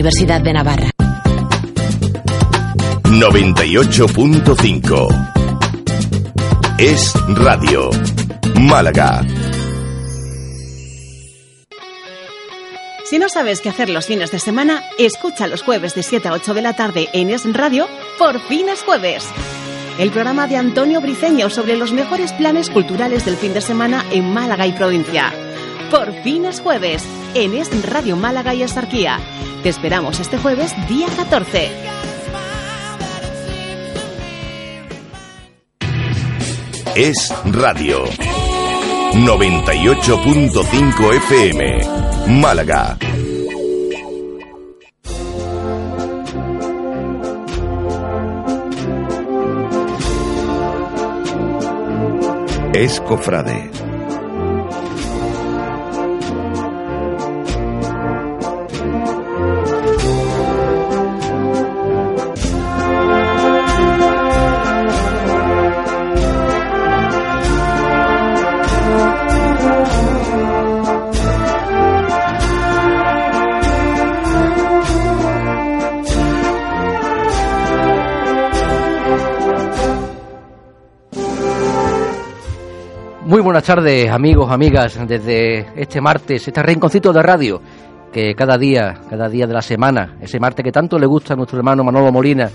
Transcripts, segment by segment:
Universidad de Navarra. 98.5 Es Radio. Málaga. Si no sabes qué hacer los fines de semana, escucha los jueves de 7 a 8 de la tarde en Es Radio, por fines jueves. El programa de Antonio Briceño sobre los mejores planes culturales del fin de semana en Málaga y provincia. Por fines jueves, en Es Radio Málaga y Esarquía. Te esperamos este jueves, día 14. Es Radio. 98.5 FM. Málaga. Es Cofrade. Muy buenas tardes, amigos, amigas, desde este martes, este rinconcito de radio, que cada día, cada día de la semana, ese martes que tanto le gusta a nuestro hermano Manolo Molina,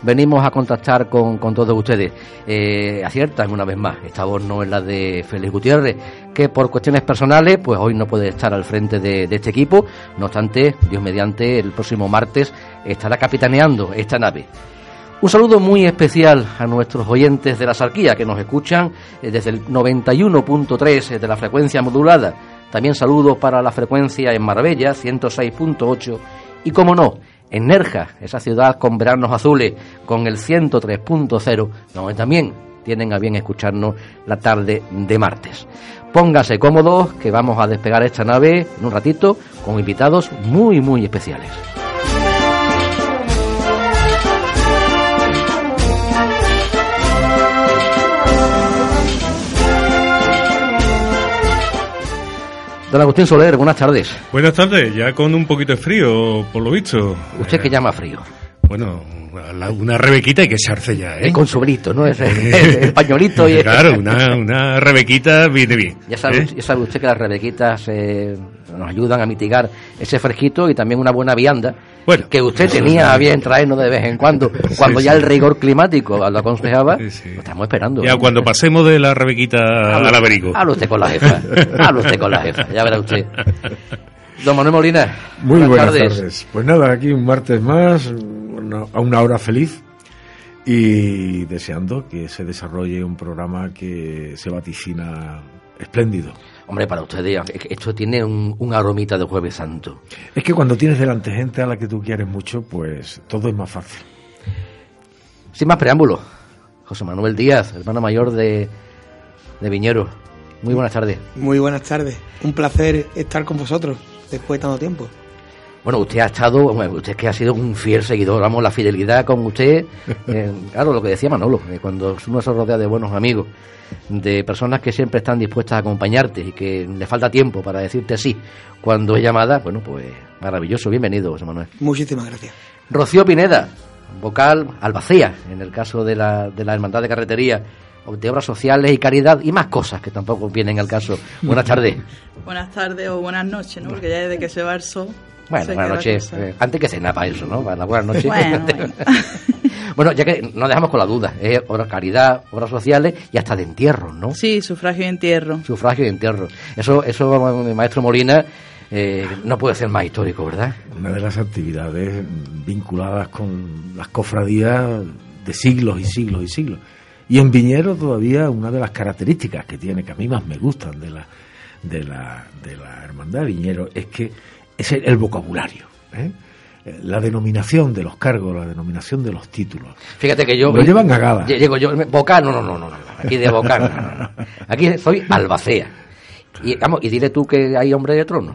venimos a contactar con, todos ustedes. Eh, aciertan una vez más, esta voz no es la de Félix Gutiérrez, que por cuestiones personales, pues hoy no puede estar al frente de este equipo, no obstante, Dios mediante, el próximo martes estará capitaneando esta nave. Un saludo muy especial a nuestros oyentes de la Sarquía que nos escuchan eh, desde el 91.3 de la frecuencia modulada. También saludos para la frecuencia en Marbella, 106.8. Y como no, en Nerja, esa ciudad con veranos azules, con el 103.0, donde también tienen a bien escucharnos la tarde de martes. Póngase cómodos que vamos a despegar esta nave en un ratito con invitados muy, muy especiales. Don Agustín Soler, buenas tardes. Buenas tardes, ya con un poquito de frío, por lo visto. ¿Usted que llama frío? Bueno, una rebequita hay que echarse ya, ¿eh? El consuelito, ¿no? Es el, el pañuelito y Claro, una, una rebequita viene bien. Ya sabe, ¿eh? ya sabe usted que las rebequitas eh, nos ayudan a mitigar ese fresquito y también una buena vianda Bueno, que usted tenía a bien traernos de vez en cuando, cuando Sí, ya sí. el rigor climático lo aconsejaba. Sí, sí. Lo estamos esperando. Ya cuando pasemos de la rebequita al aberigo. Hable usted con la jefa. Hable usted con la jefa. Ya verá usted. Don Manuel Molina. Muy buenas, tardes. Pues nada, aquí un martes más, una- a una hora feliz y deseando que se desarrolle un programa que se vaticina espléndido. Hombre, para ustedes, esto tiene un, un aromita de Jueves Santo. Es que cuando tienes delante gente a la que tú quieres mucho, pues todo es más fácil. Sin más preámbulos, José Manuel Díaz, hermano mayor de, de Viñero. Muy buenas tardes. Muy buenas tardes. Un placer estar con vosotros después de tanto tiempo. Bueno, usted ha estado, bueno, usted es que ha sido un fiel seguidor, vamos, la fidelidad con usted, eh, claro, lo que decía Manolo, eh, cuando uno se rodea de buenos amigos, de personas que siempre están dispuestas a acompañarte y que le falta tiempo para decirte sí cuando es llamada, bueno, pues maravilloso, bienvenido, José Manuel. Muchísimas gracias. Rocío Pineda, vocal albacea, en el caso de la, de la Hermandad de Carretería, de obras sociales y caridad y más cosas que tampoco vienen al caso. Buenas tardes. Buenas tardes o buenas noches, ¿no? Porque ya desde que se va el sol. Bueno, buenas noches. eh, antes que cena para eso, ¿no? Para la buenas noches. Bueno, bueno. Bueno, ya que nos dejamos con la duda, es obra caridad, obras sociales y hasta de entierros, ¿no? Sí, sufragio y entierro. Sufragio y entierro. Eso, eso, mi maestro Molina, eh, no puede ser más histórico, ¿verdad? Una de las actividades vinculadas con las cofradías de siglos y siglos y siglos. Y en Viñero todavía una de las características que tiene, que a mí más me gustan de la, de la, de la hermandad de Viñero, es que es el, el vocabulario. ¿eh? La denominación de los cargos, la denominación de los títulos. Fíjate que yo... Lo llevan a Llego yo, vocal, no, no, no, no, no, aquí de vocal, no, no, no. Aquí soy albacea. Y, vamos, y dile tú que hay hombre de trono.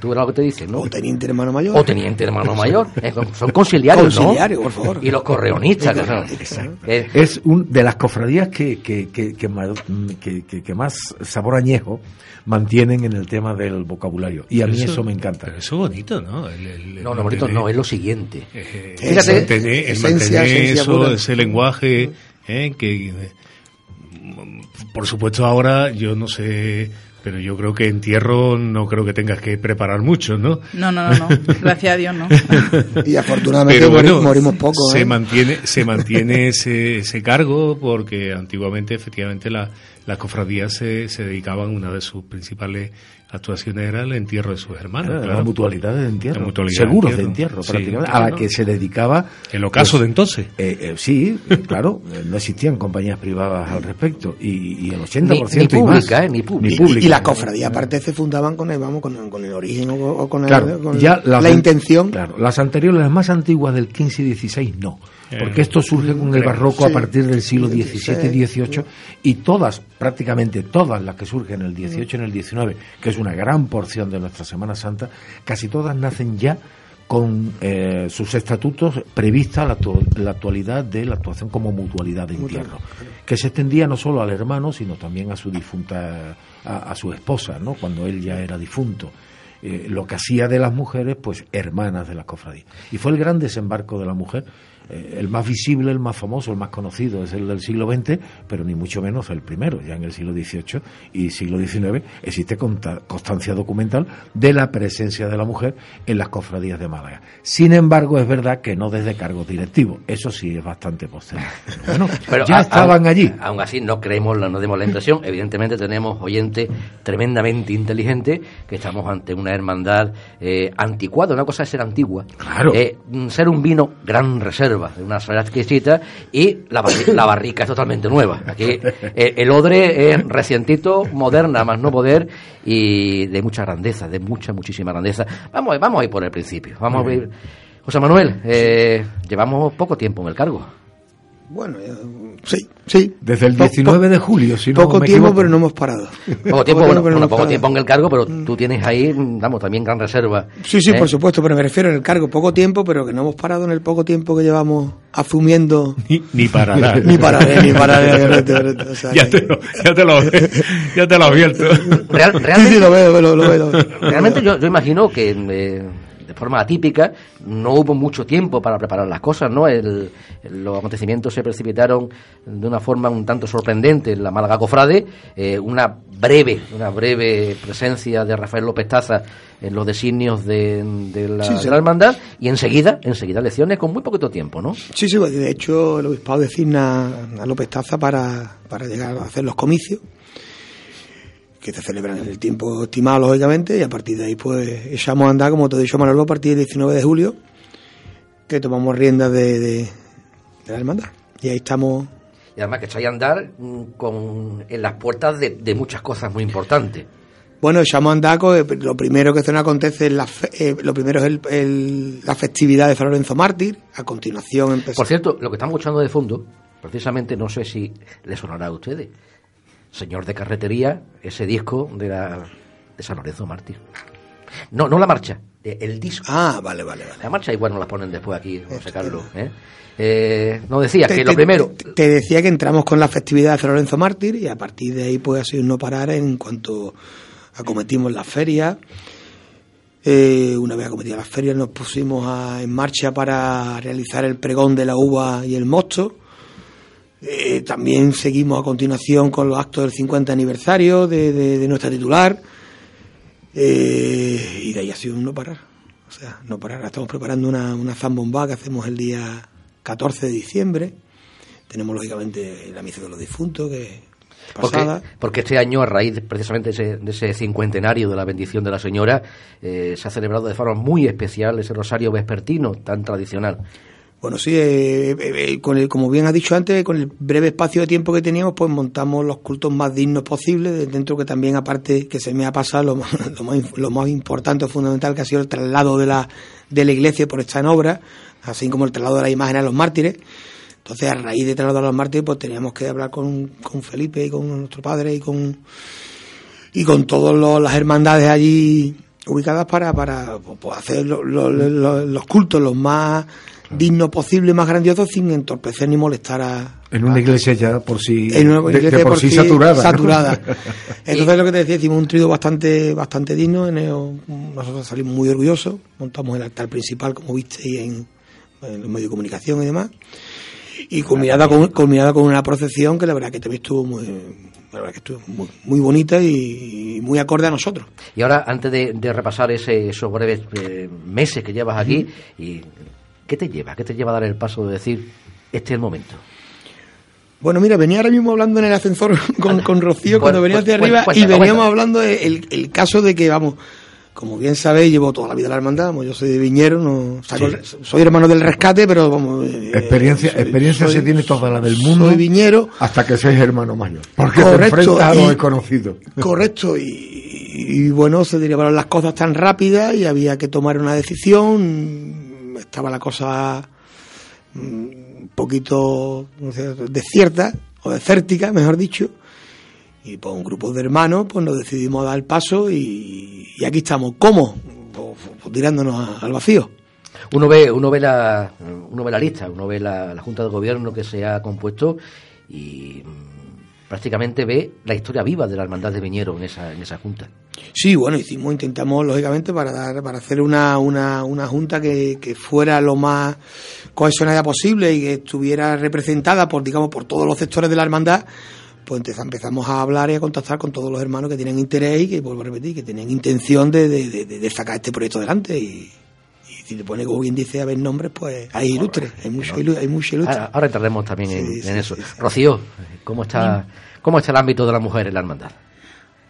Tú verás lo que te dicen, ¿no? O teniente hermano mayor. O teniente hermano mayor. Son conciliarios, ¿no? Conciliarios, por favor. Y los correonistas. Eh, Es un de las cofradías que, que, que, que ma- que- que- que más sabor añejo mantienen en el tema del vocabulario. Y a mí eso, me encanta. Pero eso es bonito, ¿no? El- el- el no, no, bonito no, es lo siguiente. eh, Fíjate, el mantener, el esencia, mantener esencia eso, pura. ese lenguaje, eh, que eh, por supuesto ahora yo no sé, pero yo creo que entierro no creo que tengas que preparar mucho, ¿no? No, no, no, no. Gracias a Dios, no. Y afortunadamente Pero mori- bueno, morimos poco. se ¿eh? mantiene, se mantiene ese, ese cargo porque antiguamente efectivamente la- las cofradías se, se dedicaban, una de sus principales actuaciones era el entierro de sus hermanos. Era claro. La mutualidad de entierro. La mutualidad Seguros de entierro. entierro, Sí, prácticamente. a claro. la que se dedicaba. El ocaso pues, de entonces. eh, eh, sí, claro, eh, no existían compañías privadas al respecto. Y, y el 80% Ni- ni y pública, más, eh, ni pública. Ni Y, pública. y las cofradías aparte se fundaban con el, vamos, con, con el origen o, con, el- Claro, con ya la, intención. Claro, las anteriores, las más antiguas del 15 y 16, no. Porque esto surge con el barroco a partir del siglo XVII y 16. XVIII y todas, prácticamente todas las que surgen en el 18 y en el 19, que es una gran porción de nuestra Semana Santa, casi todas nacen ya con eh, sus estatutos prevista la, la actualidad de la actuación como mutualidad de entierro, que se extendía no solo al hermano, sino también a su difunta, a, a su esposa, ¿no? cuando él ya era difunto. Eh, lo que hacía de las mujeres, pues hermanas de la cofradía. Y fue el gran desembarco de la mujer, eh, el más visible, el más famoso, el más conocido, es el del siglo XX, pero ni mucho menos el primero. Ya en el siglo XVIII y siglo XIX existe constancia documental de la presencia de la mujer en las cofradías de Málaga. Sin embargo, es verdad que no desde cargos directivos. Eso sí es bastante posterior. Bueno, Pero ya a- estaban allí. Aún así, no creemos, no demos la impresión. Evidentemente, tenemos oyentes tremendamente inteligentes que estamos ante una hermandad eh, anticuada. Una cosa es ser antigua, Claro. eh, ser un vino gran reserva, de una salida exquisita, y la, barri- la barrica es totalmente nueva. Aquí eh, el odre es recientito, moderna, más no poder, y de mucha grandeza, de mucha, muchísima grandeza. Vamos, vamos a ir por el principio. Vamos a ir. José Manuel, eh, llevamos poco tiempo en el cargo. Bueno, eh, sí, sí. Desde el Po- 19 de julio, si no poco me tiempo, equivoco. pero no hemos parado. Poco tiempo, bueno, pero no poco parado. tiempo en el cargo, pero tú tienes ahí, vamos, también gran reserva. Sí, sí, ¿eh? por supuesto, pero me refiero en el cargo. Poco tiempo, pero que no hemos parado en el poco tiempo que llevamos asumiendo. Ni, ni para dar. Ni pararé, ni pararé. o sea ya, te lo, ya, te lo, ya te lo advierto. Real- Sí, sí, realmente, lo veo, lo, lo veo. lo veo. realmente yo, yo imagino que eh, forma atípica no hubo mucho tiempo para preparar las cosas, ¿no? El- los acontecimientos se precipitaron de una forma un tanto sorprendente en la Málaga Cofrade, eh, una breve, una breve presencia de Rafael López Taza en los designios de, de la, Sí, sí. de la hermandad y enseguida, enseguida lecciones con muy poquito tiempo, ¿no? Sí, sí, pues, de hecho el obispado designa a López Taza para, para llegar a hacer los comicios, que se celebran en el tiempo estimado, lógicamente, y a partir de ahí pues echamos a andar, como te he dicho Manolo, a partir del 19 de julio, que tomamos riendas de, de, de la hermandad. Y ahí estamos Y además que echáis a andar mm, con, en las puertas de, de muchas cosas muy importantes. Bueno, echamos a andar eh, lo primero que se nos acontece es la, fe- eh, lo primero es el- el- la festividad de San Lorenzo Mártir, a continuación empezamos. Por cierto, lo que estamos escuchando de fondo, precisamente no sé si le sonará a ustedes. Señor de Carretería, ese disco de, la, de San Lorenzo Mártir. No, no la marcha, el disco. Ah, vale, vale, vale. La marcha igual nos la ponen después aquí, José Carlos. ¿eh? Eh, no decía Te- que lo primero... Te, te decía que entramos con la festividad de San Lorenzo Mártir y a partir de ahí pues ha sido no parar en cuanto acometimos las ferias. Eh, una vez acometidas las ferias nos pusimos a- en marcha para realizar el pregón de la uva y el mosto. Eh, también seguimos a continuación con los actos del 50 aniversario de, de- de nuestra titular. Eh, y de ahí ha sido un no parar. O sea, no parar. Estamos preparando una, una zambomba que hacemos el día 14 de diciembre. Tenemos, lógicamente, la misa de los difuntos, que Porque, pasada. porque este año, a raíz precisamente de ese, de ese cincuentenario de la bendición de la señora, eh, se ha celebrado de forma muy especial ese rosario vespertino tan tradicional. Bueno, sí, eh, eh, eh, con el, como bien ha dicho antes, con el breve espacio de tiempo que teníamos, pues montamos los cultos más dignos posibles, dentro que también, aparte, que se me ha pasado lo más, lo más, importante fundamental, que ha sido el traslado de la, de la iglesia por esta en obra, así como el traslado de la imagen a los mártires. Entonces, a raíz de trasladar a los mártires, pues teníamos que hablar con, con Felipe y con nuestro padre y con, y con todas las hermandades allí ubicadas para, para pues, hacer lo- lo- lo- los cultos los más dignos posibles, más grandiosos, sin entorpecer ni molestar a, En una iglesia ya por sí, en una iglesia de por sí saturada. ¿no? saturada. Entonces lo que te decía, hicimos un trío bastante bastante digno, en el- nosotros salimos muy orgullosos, montamos el altar principal, como visteis en, en los medios de comunicación y demás, y culminada con, culminada con una procesión que la verdad que también estuvo muy, la verdad que estuvo muy, muy bonita y, y muy acorde a nosotros. Y ahora, antes de, de repasar ese, esos breves eh, meses que llevas aquí, y ¿qué te lleva? ¿Qué te lleva a dar el paso de decir, este es el momento? Bueno, mira, venía ahora mismo hablando en el ascensor con, con Rocío cuando venía pues, hacia bueno, arriba y cuéntalo, veníamos hablando del el caso de que, vamos, como bien sabéis, llevo toda la vida en la hermandad, vamos, yo soy de Viñero, no, saco- soy hermano del rescate, pero vamos... eh, Experiencia, soy- experiencia soy- se tiene toda la del mundo Soy Viñero, hasta que seas hermano mayor. Porque Correcto, te enfrentas a y- los desconocidos. correcto, y, y bueno, se derivaron las cosas tan rápidas y había que tomar una decisión, estaba la cosa mm, un poquito no sé, desierta, o desértica, mejor dicho, y pues un grupo de hermanos pues nos decidimos a dar el paso y, aquí estamos. ¿Cómo? Pues, pues tirándonos al vacío. Uno ve, uno ve la, uno ve la lista, uno ve la, la Junta de Gobierno que se ha compuesto y mm, prácticamente ve la historia viva de la Hermandad de Viñero en esa, en esa Junta. Sí, bueno, hicimos, intentamos lógicamente para dar, para hacer una, una, una junta que, que fuera lo más cohesionada posible y que estuviera representada por, digamos, por todos los sectores de la hermandad, pues empeza- empezamos a hablar y a contactar con todos los hermanos que tienen interés y que, vuelvo a repetir, que tienen intención de, de, de- de sacar este proyecto adelante y si te pone como bien dice a ver nombres, pues hay ilustres, hay mucho, ilu- hay mucho ilustre. Ahora, ahora entraremos también en, Sí, en sí, eso. sí, sí. Rocío, ¿cómo está, ¿cómo está el ámbito de la mujer en la hermandad?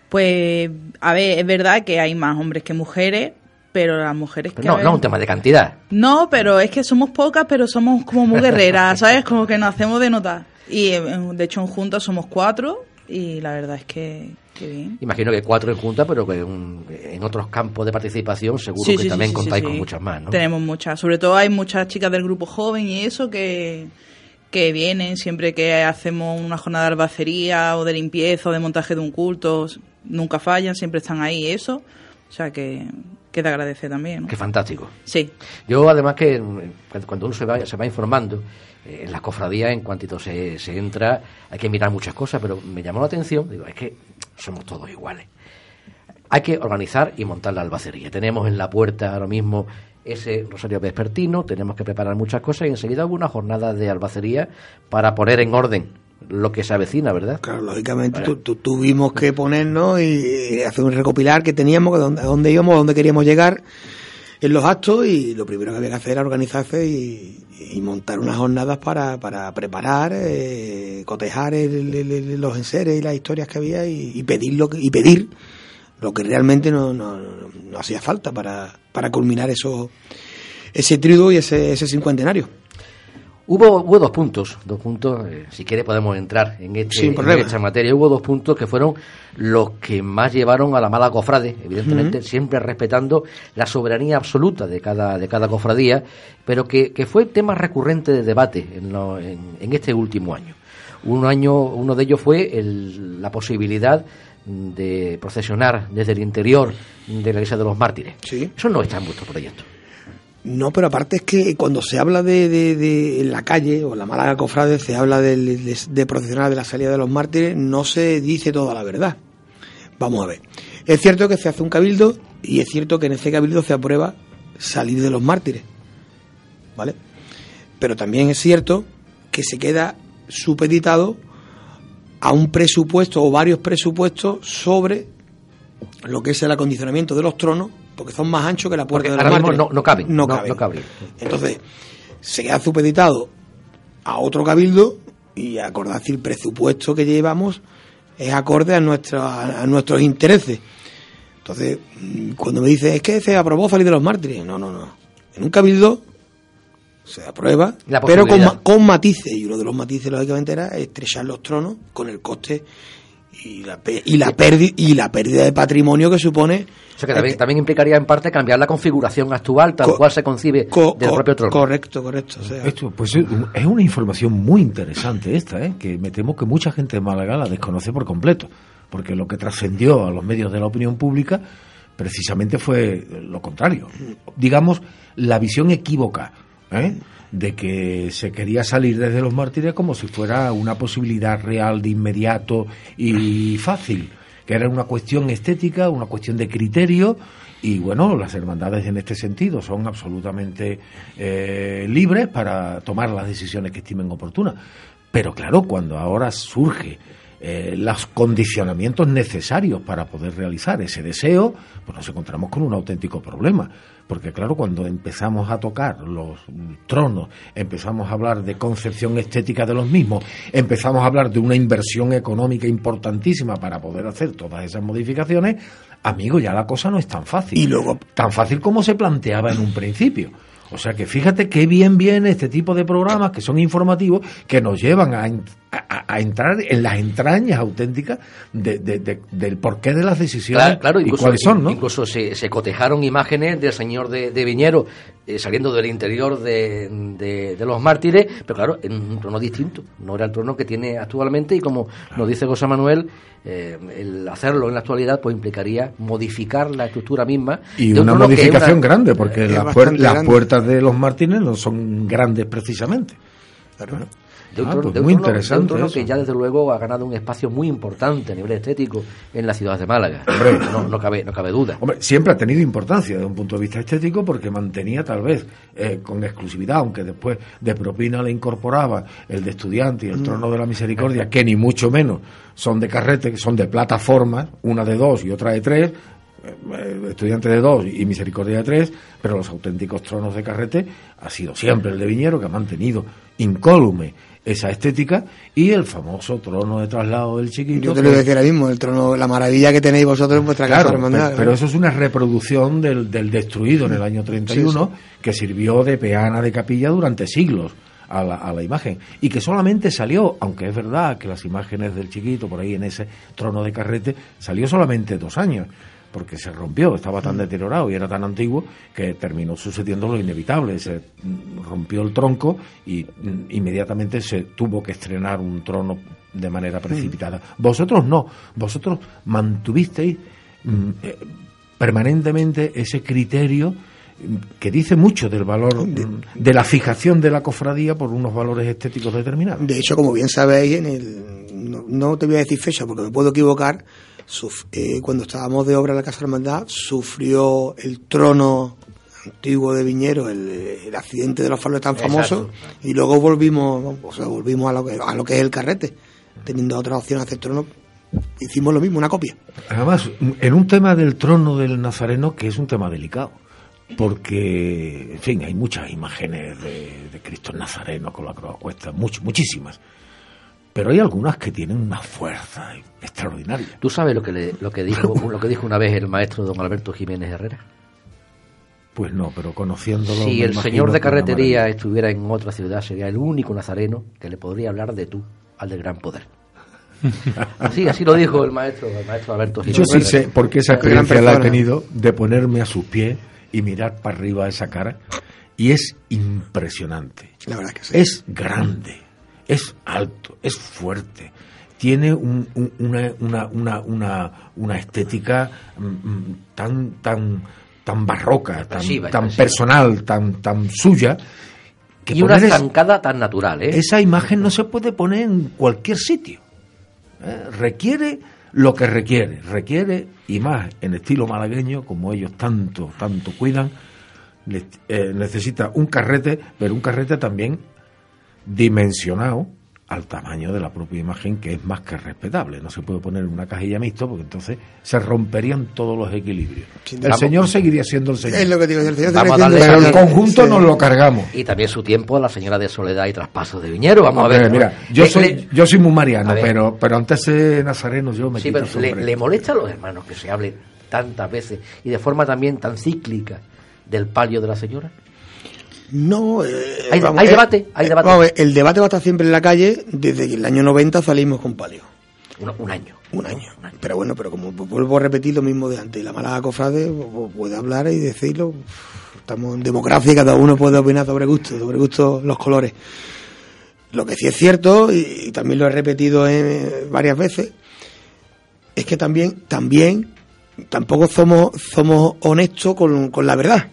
Pues, a ver, es verdad que hay más hombres que mujeres, pero las mujeres que... No, ver- no es un tema de cantidad. No, pero es que somos pocas, pero somos como muy guerreras, ¿sabes? Como que nos hacemos de notar. Y eh, de hecho en juntas somos cuatro y la verdad es que, bien. Imagino que cuatro en junta, pero que un- en otros campos de participación seguro Sí, que sí, también sí, contáis con muchas más, ¿no? Tenemos muchas. Sobre todo hay muchas chicas del grupo joven y eso que, que vienen siempre que hacemos una jornada de albacería o de limpieza o de montaje de un culto. Nunca fallan, siempre están ahí eso. O sea que, que te agradece también. ¿no? Qué fantástico. Sí. Yo, además, que cuando- cuando uno se va, se va informando, eh, en las cofradías, en cuantito se, se entra, hay que mirar muchas cosas, pero me llamó la atención, digo, es que somos todos iguales. Hay que organizar y montar la albacería. Tenemos en la puerta ahora mismo ese rosario vespertino, tenemos que preparar muchas cosas y enseguida hubo una jornada de albacería para poner en orden lo que se avecina, ¿verdad? Claro, lógicamente tu- tu- tuvimos que ponernos y hacer un recopilar que teníamos, a dónde, a dónde íbamos, a dónde queríamos llegar en los actos y lo primero que había que hacer era organizarse y, montar unas jornadas para, para preparar, eh, cotejar el- los enseres y las historias que había y, pedir lo que, y pedir lo que realmente no, no, no- hacía falta para, para culminar eso, ese triduo y ese, ese cincuentenario. Hubo, hubo dos puntos, dos puntos, eh, si quiere podemos entrar en, este, en esta materia. Hubo dos puntos que fueron los que más llevaron a la mala cofrade, evidentemente siempre respetando la soberanía absoluta de cada, de cada cofradía, pero que, que fue tema recurrente de debate en, lo- en, en este último año. Un año, uno de ellos fue el- la posibilidad de procesionar desde el interior de la iglesia de los mártires. Sí. Eso no está en vuestro proyecto. No, pero aparte es que cuando se habla de, de, de- en la calle o en la Málaga Cofrade, se habla del- de, de procesionar de la salida de los mártires, no se dice toda la verdad. Vamos a ver. Es cierto que se hace un cabildo y es cierto que en ese cabildo se aprueba salir de los mártires. ¿Vale? Pero también es cierto que se queda supeditado a un presupuesto o varios presupuestos sobre lo que es el acondicionamiento de los tronos, porque son más anchos que la puerta Porque de los ahora mismo no- no caben, No, no- caben. no caben. Entonces, se queda supeditado a otro cabildo y acordar si el presupuesto que llevamos es acorde a, nuestro, a, a nuestros intereses. Entonces, mm, cuando me dicen, es que se aprobó salir de los mártires, no, no, no. En un cabildo se aprueba, La pero con, con matices. Y uno de los matices, lógicamente, era estrechar los tronos con el coste y la, pe- y la, pérdida, y la pérdida de patrimonio que supone O sea que también, también implicaría en parte cambiar la configuración actual, tal Co- cual se concibe Co- del co- propio trono. Correcto, correcto. O sea, Esto, pues es es una información muy interesante esta, ¿eh? que me temo que mucha gente de Málaga la desconoce por completo, porque lo que trascendió a los medios de la opinión pública precisamente fue lo contrario. Digamos, la visión equívoca ¿eh? De que se quería salir desde los mártires como si fuera una posibilidad real de inmediato y fácil, que era una cuestión estética, una cuestión de criterio. Y bueno, las hermandades en este sentido son absolutamente eh, libres para tomar las decisiones que estimen oportunas. Pero claro, cuando ahora surge eh, los condicionamientos necesarios para poder realizar ese deseo, pues nos encontramos con un auténtico problema. Porque claro, cuando empezamos a tocar los tronos, empezamos a hablar de concepción estética de los mismos, empezamos a hablar de una inversión económica importantísima para poder hacer todas esas modificaciones, amigo, ya la cosa no es tan fácil. Y luego- Tan fácil como se planteaba en un principio. O sea que fíjate qué bien viene este tipo de programas que son informativos, que nos llevan a, a- a entrar en las entrañas auténticas de- de- de- del porqué de las decisiones Claro, claro, y incluso, cuáles son, ¿no? incluso se, se cotejaron imágenes del señor de, de Viñero eh, saliendo del interior de, de- de los mártires, pero claro, en un trono distinto. No era el trono que tiene actualmente y como nos dice José Manuel, eh, el hacerlo en la actualidad pues implicaría modificar la estructura misma. Y de un una modificación una- grande, porque las, puer- las puertas de los Martínez no son grandes precisamente. Bueno, de un ah, trono- pues de un muy trono- de un interesante. trono eso. que ya desde luego ha ganado un espacio muy importante a nivel estético en la ciudad de Málaga. Hombre. no, no cabe, no cabe duda. Hombre, siempre ha tenido importancia desde un punto de vista estético porque mantenía tal vez eh, con exclusividad, aunque después de propina le incorporaba el de estudiante y Mm. el trono de la misericordia, que ni mucho menos son de carrete, que son de plataformas, una de dos y otra de tres, eh, estudiante de dos y misericordia de tres, pero los auténticos tronos de carrete ha sido siempre el de Viñero, que ha mantenido incólume esa estética, y el famoso trono de traslado del chiquito. Yo te lo que- voy a decir ahora mismo, el trono, la maravilla que tenéis vosotros en vuestra Claro, casa hermandad. pero, pero eso es una reproducción del, del destruido en el año 31, que sirvió de peana de capilla durante siglos a la, a la imagen. Y que solamente salió, aunque es verdad que las imágenes del chiquito por ahí en ese trono de carrete, salió solamente dos años. Porque se rompió, estaba tan deteriorado y era tan antiguo que terminó sucediendo lo inevitable. Se mm, rompió el tronco y mm, inmediatamente se tuvo que estrenar un trono de manera precipitada. Vosotros no, vosotros mantuvisteis mm, eh, permanentemente ese criterio mm, que dice mucho del valor mm, de la fijación de la cofradía por unos valores estéticos determinados. De hecho, como bien sabéis, en el, no, no te voy a decir fecha porque me puedo equivocar, suf- eh, cuando estábamos de obra en la Casa Hermandad, sufrió el trono antiguo de Viñero, el, el accidente de los faros tan Exacto. famoso, y luego volvimos, o sea, volvimos a lo, que, a lo que es el carrete, teniendo otra opción de hacer trono, hicimos lo mismo, una copia. Además, en un tema del trono del Nazareno que es un tema delicado, porque, en fin, hay muchas imágenes de, de Cristo el Nazareno con la cruz a cuestas, much- muchísimas, pero hay algunas que tienen una fuerza extraordinaria. ¿Tú sabes lo que, le- lo, que dijo, lo que dijo una vez el maestro don Alberto Jiménez Herrera? Pues no, pero conociéndolo. Si el señor de carretería estuviera en otra ciudad, sería el único nazareno que le podría hablar de tú al del gran poder. Así, así lo dijo el maestro, el maestro Alberto Jiménez. Yo sí sé, porque esa experiencia la he tenido de ponerme a sus pies y mirar para arriba esa cara, y es impresionante. La verdad que sí. Es grande, es alto, es fuerte, tiene un- un- una, una, una, una, estética mm, mm, tan, tan, tan barroca, tan, personal, tan, tan suya, que y una zancada tan natural, ¿eh? esa imagen no se puede poner en cualquier sitio. ¿eh? Requiere lo que requiere, requiere, y más en estilo malagueño, como ellos tanto, tanto cuidan, eh, necesita un carrete, pero un carrete también dimensionado al tamaño de la propia imagen, que es más que respetable. No se puede poner en una cajilla mixto, porque entonces se romperían todos los equilibrios. El vamos. Señor seguiría siendo el Señor. Es lo que digo, el señor Vamos a darle- pero el conjunto Sí. nos lo cargamos. Y también su tiempo a la señora de Soledad y Traspaso de Viñero. Vamos a ver. Mira, yo Le- soy, le- yo soy muy mariano, pero, pero antes de nazareno yo me sí, quito pero le, le molesta a los hermanos que se hable tantas veces y de forma también tan cíclica del palio de la señora. No, eh, Hay- hay eh, debate, hay eh, debate. vamos el debate va a estar siempre en la calle desde que el año 90 salimos con palio. Un, un año. Un año. Pero bueno, pero como vuelvo a repetir lo mismo de antes, la mala cofrade pu- puede hablar y decirlo. Estamos en democracia y cada uno puede opinar sobre gusto, sobre gusto los colores. Lo que sí es cierto, y, y también lo he repetido eh, varias veces, es que también, también tampoco somos, somos honestos con, con la verdad.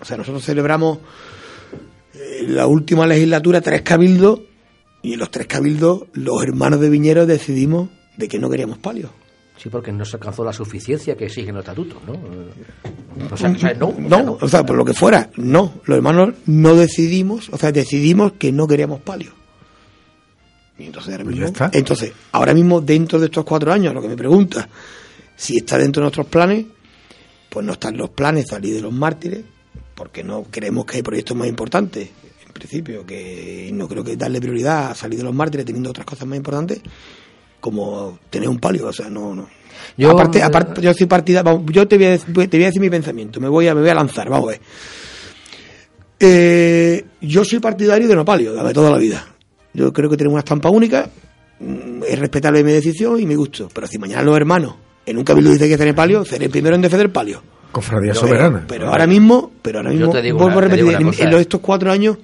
O sea, nosotros celebramos la última legislatura tres cabildos y en los tres cabildos los hermanos de Viñeros decidimos de que no queríamos palio. Sí, porque no se alcanzó la suficiencia que exigen los estatutos, ¿no? O sea, o sea, no, o sea, No, o sea, por lo que fuera, no. Los hermanos no decidimos, o sea, decidimos que no queríamos palio. Y entonces ahora mismo, está. entonces, ahora mismo dentro de estos cuatro años, lo que me pregunta, si está dentro de nuestros planes, pues no están los planes salir de los mártires, porque no creemos que hay proyectos más importantes, en principio, que no creo que darle prioridad a salir de los mártires teniendo otras cosas más importantes, como tener un palio, o sea, no, no. Yo- aparte, aparte, yo soy partida, yo te voy, a, dec- te voy a decir mi pensamiento, me voy a, me voy a lanzar, vamos a ver. Eh, yo soy partidario de no palio, de toda la vida. Yo creo que tenemos una estampa única, mm, es respetable mi decisión y mi gusto, pero si mañana los hermanos en un cabildo dicen que seré palio, seré el primero en defender palio. Cofradía soberana. Pero ahora mismo, pero ahora Yo mismo, te digo vuelvo a repetir, en, estos cuatro años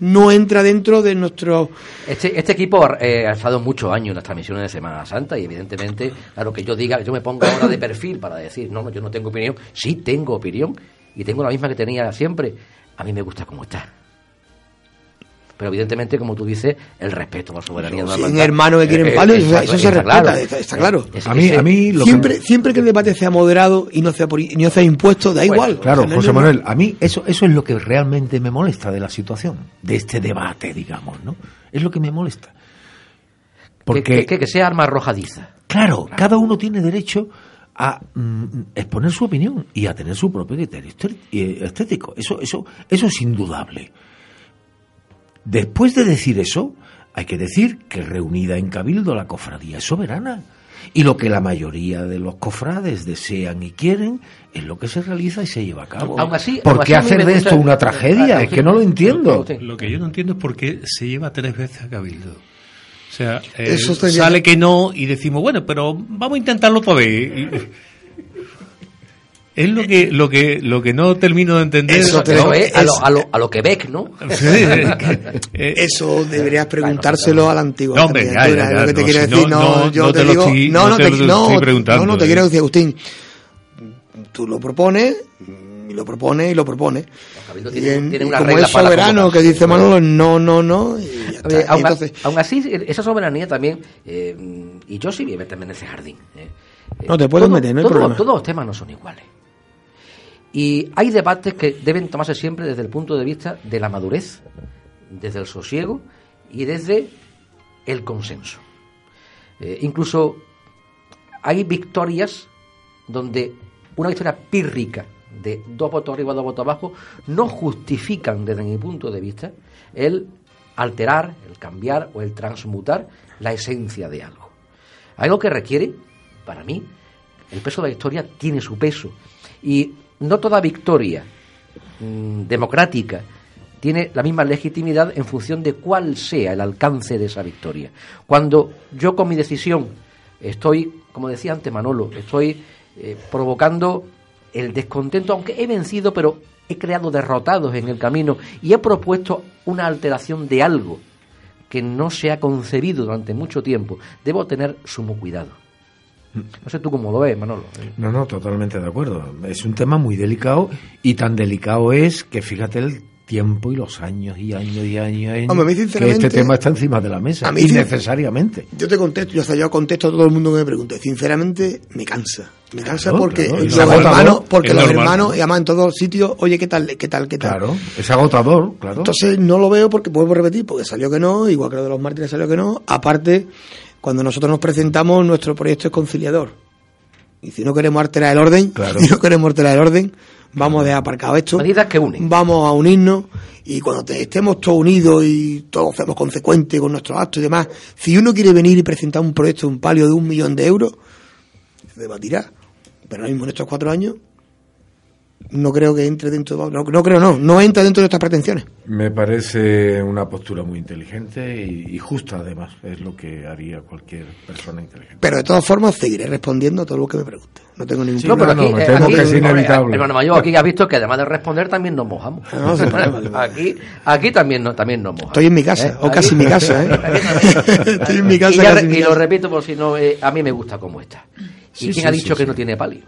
no entra dentro de nuestro... Este, este equipo eh, ha estado muchos años en las transmisiones de Semana Santa y evidentemente, claro que yo diga, yo me pongo ahora de perfil para decir, no, no, yo no tengo opinión, sí tengo opinión y tengo la misma que tenía siempre, a mí me gusta como está. Pero evidentemente, como tú dices, el respeto a la soberanía de hermandad. hermanos que quieren Eh, eh, palio, eso, eso se está respeta, claro. está, está claro. Es- A mí, ese- a mí lo siempre, que... siempre que el debate sea moderado y no sea, por, y no sea impuesto, da Bueno, igual. Claro, O sea, no- José no- Manuel, a mí eso, eso es lo que realmente me molesta de la situación, de este debate, digamos, ¿no? Es lo que me molesta. que, Porque, que- que- que sea arma arrojadiza. claro, cada uno tiene derecho a mm, exponer su opinión y a tener su propio criterio eh, estético. Eso, eso, eso es indudable. Después de decir eso, hay que decir que reunida en Cabildo la cofradía es soberana. Y lo que la mayoría de los cofrades desean y quieren es lo que se realiza y se lleva a cabo. Aún así- ¿Por aún qué así hacer de esto una tragedia? Ah, Es que no lo entiendo. Lo que yo no entiendo es por qué se lleva tres veces a Cabildo. O sea, eh, Eso sale que no y decimos, bueno, pero vamos a intentarlo otra vez. Es lo que, lo que, lo que no termino de entender. Eso te- Eso es a lo, a lo, a lo Quebec, ¿no? Sí, es que, eh, Eso deberías preguntárselo a la antigua. No, hombre, ya, lo que te no, quiero si decir. no- No, no- yo no te, te lo digo. estoy- no, no te te, lo no, estoy preguntando, no, no te eh. quiero decir, Agustín. Tú lo propones, y lo propones, y lo propones. Cabildo Y tiene- en- tiene y una como regla es para soberano que dice Manolo, no, no, no. Y ya está. Oye, aún, Entonces, aún así, esa soberanía también, eh, y yo sí voy a meterme en ese jardín. eh. Eh, No, te puedes todo- meter, no hay todo- problema. Todos los temas no son iguales. Y hay debates que deben tomarse siempre desde el punto de vista de la madurez, desde el sosiego y desde el consenso. Eh, incluso hay victorias donde una victoria pírrica de dos votos arriba, dos votos abajo, no justifican desde mi punto de vista el alterar, el cambiar o el transmutar la esencia de algo. Algo que requiere, para mí, el peso de la historia tiene su peso. Y no toda victoria mm, democrática tiene la misma legitimidad en función de cuál sea el alcance de esa victoria. Cuando yo con mi decisión estoy, como decía antes Manolo, estoy eh, provocando el descontento, aunque he vencido, pero he creado derrotados en el camino y he propuesto una alteración de algo que no se ha concebido durante mucho tiempo, debo tener sumo cuidado. No sé tú cómo lo ves, Manolo. No, no, totalmente de acuerdo. Es un tema muy delicado y tan delicado es que fíjate el tiempo y los años y años y años, y años que este tema está encima de la mesa, a mí, innecesariamente. yo te contesto, yo, sea, yo contesto a todo el mundo que me pregunte. Sinceramente, me cansa. Me cansa Claro, porque claro, los agotador, hermanos, porque los hermanos, y además en todos los sitios, oye, ¿qué tal, qué tal, qué tal? Claro, es agotador, claro. Entonces no lo veo porque vuelvo a repetir, porque salió que no, igual que lo de los mártires salió que no. Aparte, cuando nosotros nos presentamos, nuestro proyecto es conciliador. Y si no queremos alterar el orden, Claro. si no queremos alterar el orden, vamos a dejar aparcado esto. Medidas que unen. Vamos a unirnos y cuando te- estemos todos unidos y todos seamos consecuentes con nuestros actos y demás, si uno quiere venir y presentar un proyecto, un palio de un millón de euros, se debatirá. Pero ahora mismo en estos cuatro años, no creo que entre dentro, no, no creo no, no entra dentro de nuestras pretensiones. Me parece una postura muy inteligente y, y justa, además. Es lo que haría cualquier persona inteligente. Pero de todas formas seguiré respondiendo a todo lo que me pregunte. No tengo ningún Sí, No, pero problema. no, aquí, eh, aquí, que es inevitable. Hermano mayor, aquí has visto que además de responder también nos mojamos. Ah, no, problema. aquí, aquí también, no, también nos mojamos. Estoy en mi casa, ¿Eh? o casi en mi casa, ¿eh? Estoy en mi casa, Y, casi mi y lo casa. repito por si no, eh, a mí me gusta como está. ¿Y Sí, quién sí, ha dicho sí, que sí. no tiene palio?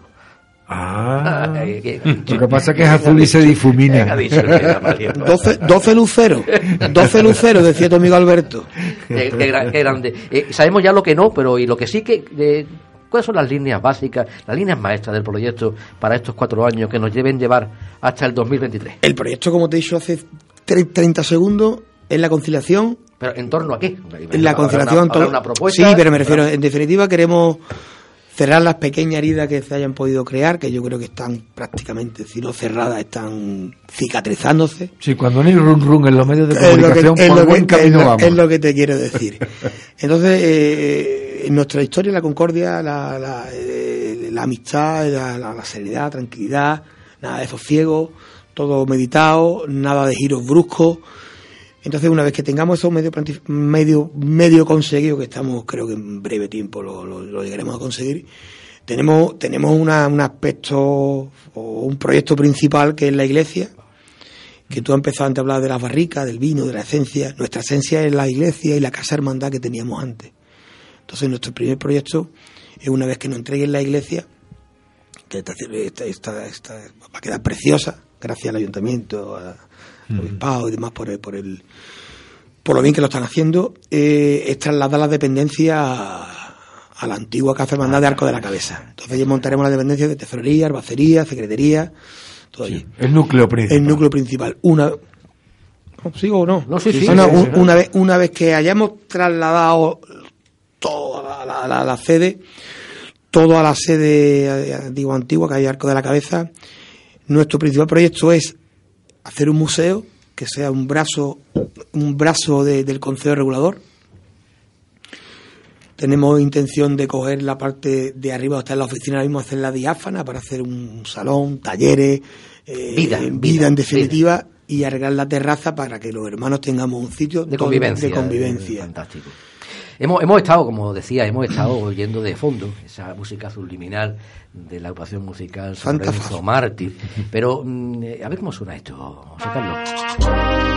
Ah, lo que pasa es que es azul y se difumina. Ha dicho el señor Mario. 12, 12 luceros, 12 luceros, decía tu amigo Alberto. Qué, qué gra- qué grande. Eh, sabemos ya lo que no, pero y lo que sí que... eh, ¿Cuáles son las líneas básicas, las líneas maestras del proyecto para estos cuatro años que nos deben llevar hasta el 2023? El proyecto, como te he dicho hace tre- 30 segundos, es la conciliación. ¿Pero en torno a qué? En la conciliación. Una, una propuesta. Sí, pero me refiero, en definitiva, queremos cerrar las pequeñas heridas que se hayan podido crear, que yo creo que están prácticamente, si no cerradas, están cicatrizándose. Sí, cuando no hay run run en los medios de Es lo que- comunicación, es por lo que- buen es camino lo- vamos. es lo que te quiero decir. Entonces, eh, en nuestra historia, la concordia, la, la, eh, la amistad, la, la- la tranquilidad, nada de sosiego, todo meditado, nada de giros bruscos. Entonces, una vez que tengamos eso medio, medio, medio conseguido, que estamos, creo que en breve tiempo lo, llegaremos a conseguir, tenemos, tenemos una- un aspecto o un proyecto principal que es la iglesia, que tú has empezado antes a hablar de las barricas, del vino, de la esencia. Nuestra esencia es la iglesia y la casa hermandad que teníamos antes. Entonces, nuestro primer proyecto es una vez que nos entreguen la iglesia, que esta, esta- esta va a quedar preciosa, gracias al ayuntamiento, a- obispado y demás por el, por el por lo bien que lo están haciendo, eh, es trasladar las dependencias a, a la antigua casa hermandad de Arco de la Cabeza. Entonces, allí montaremos las dependencias de tesorería, albacería, secretaría, todo allí El núcleo principal. el núcleo principal. Una ¿No, ¿Sigo o no? No, sí, sí, No, no, sí, sí, un- sí. Una, vez, una vez que hayamos trasladado toda la, la- la- la sede, todo a la sede eh, digo antigua, que hay Arco de la Cabeza, nuestro principal proyecto es hacer un museo que sea un brazo, un brazo de- del Consejo Regulador. Tenemos intención de coger la parte de arriba, está en la oficina ahora mismo, hacerla diáfana para hacer un salón, talleres, eh, Vida, vida, vida, en definitiva, y arreglar la terraza para que los hermanos tengamos un sitio de convivencia. de convivencia. Fantástico. Hemos, hemos estado, como decía, hemos estado oyendo de fondo esa música subliminal de la agrupación musical San Santa Lorenzo. Mártir. Pero, mm, eh, a ver cómo suena esto, José Carlos.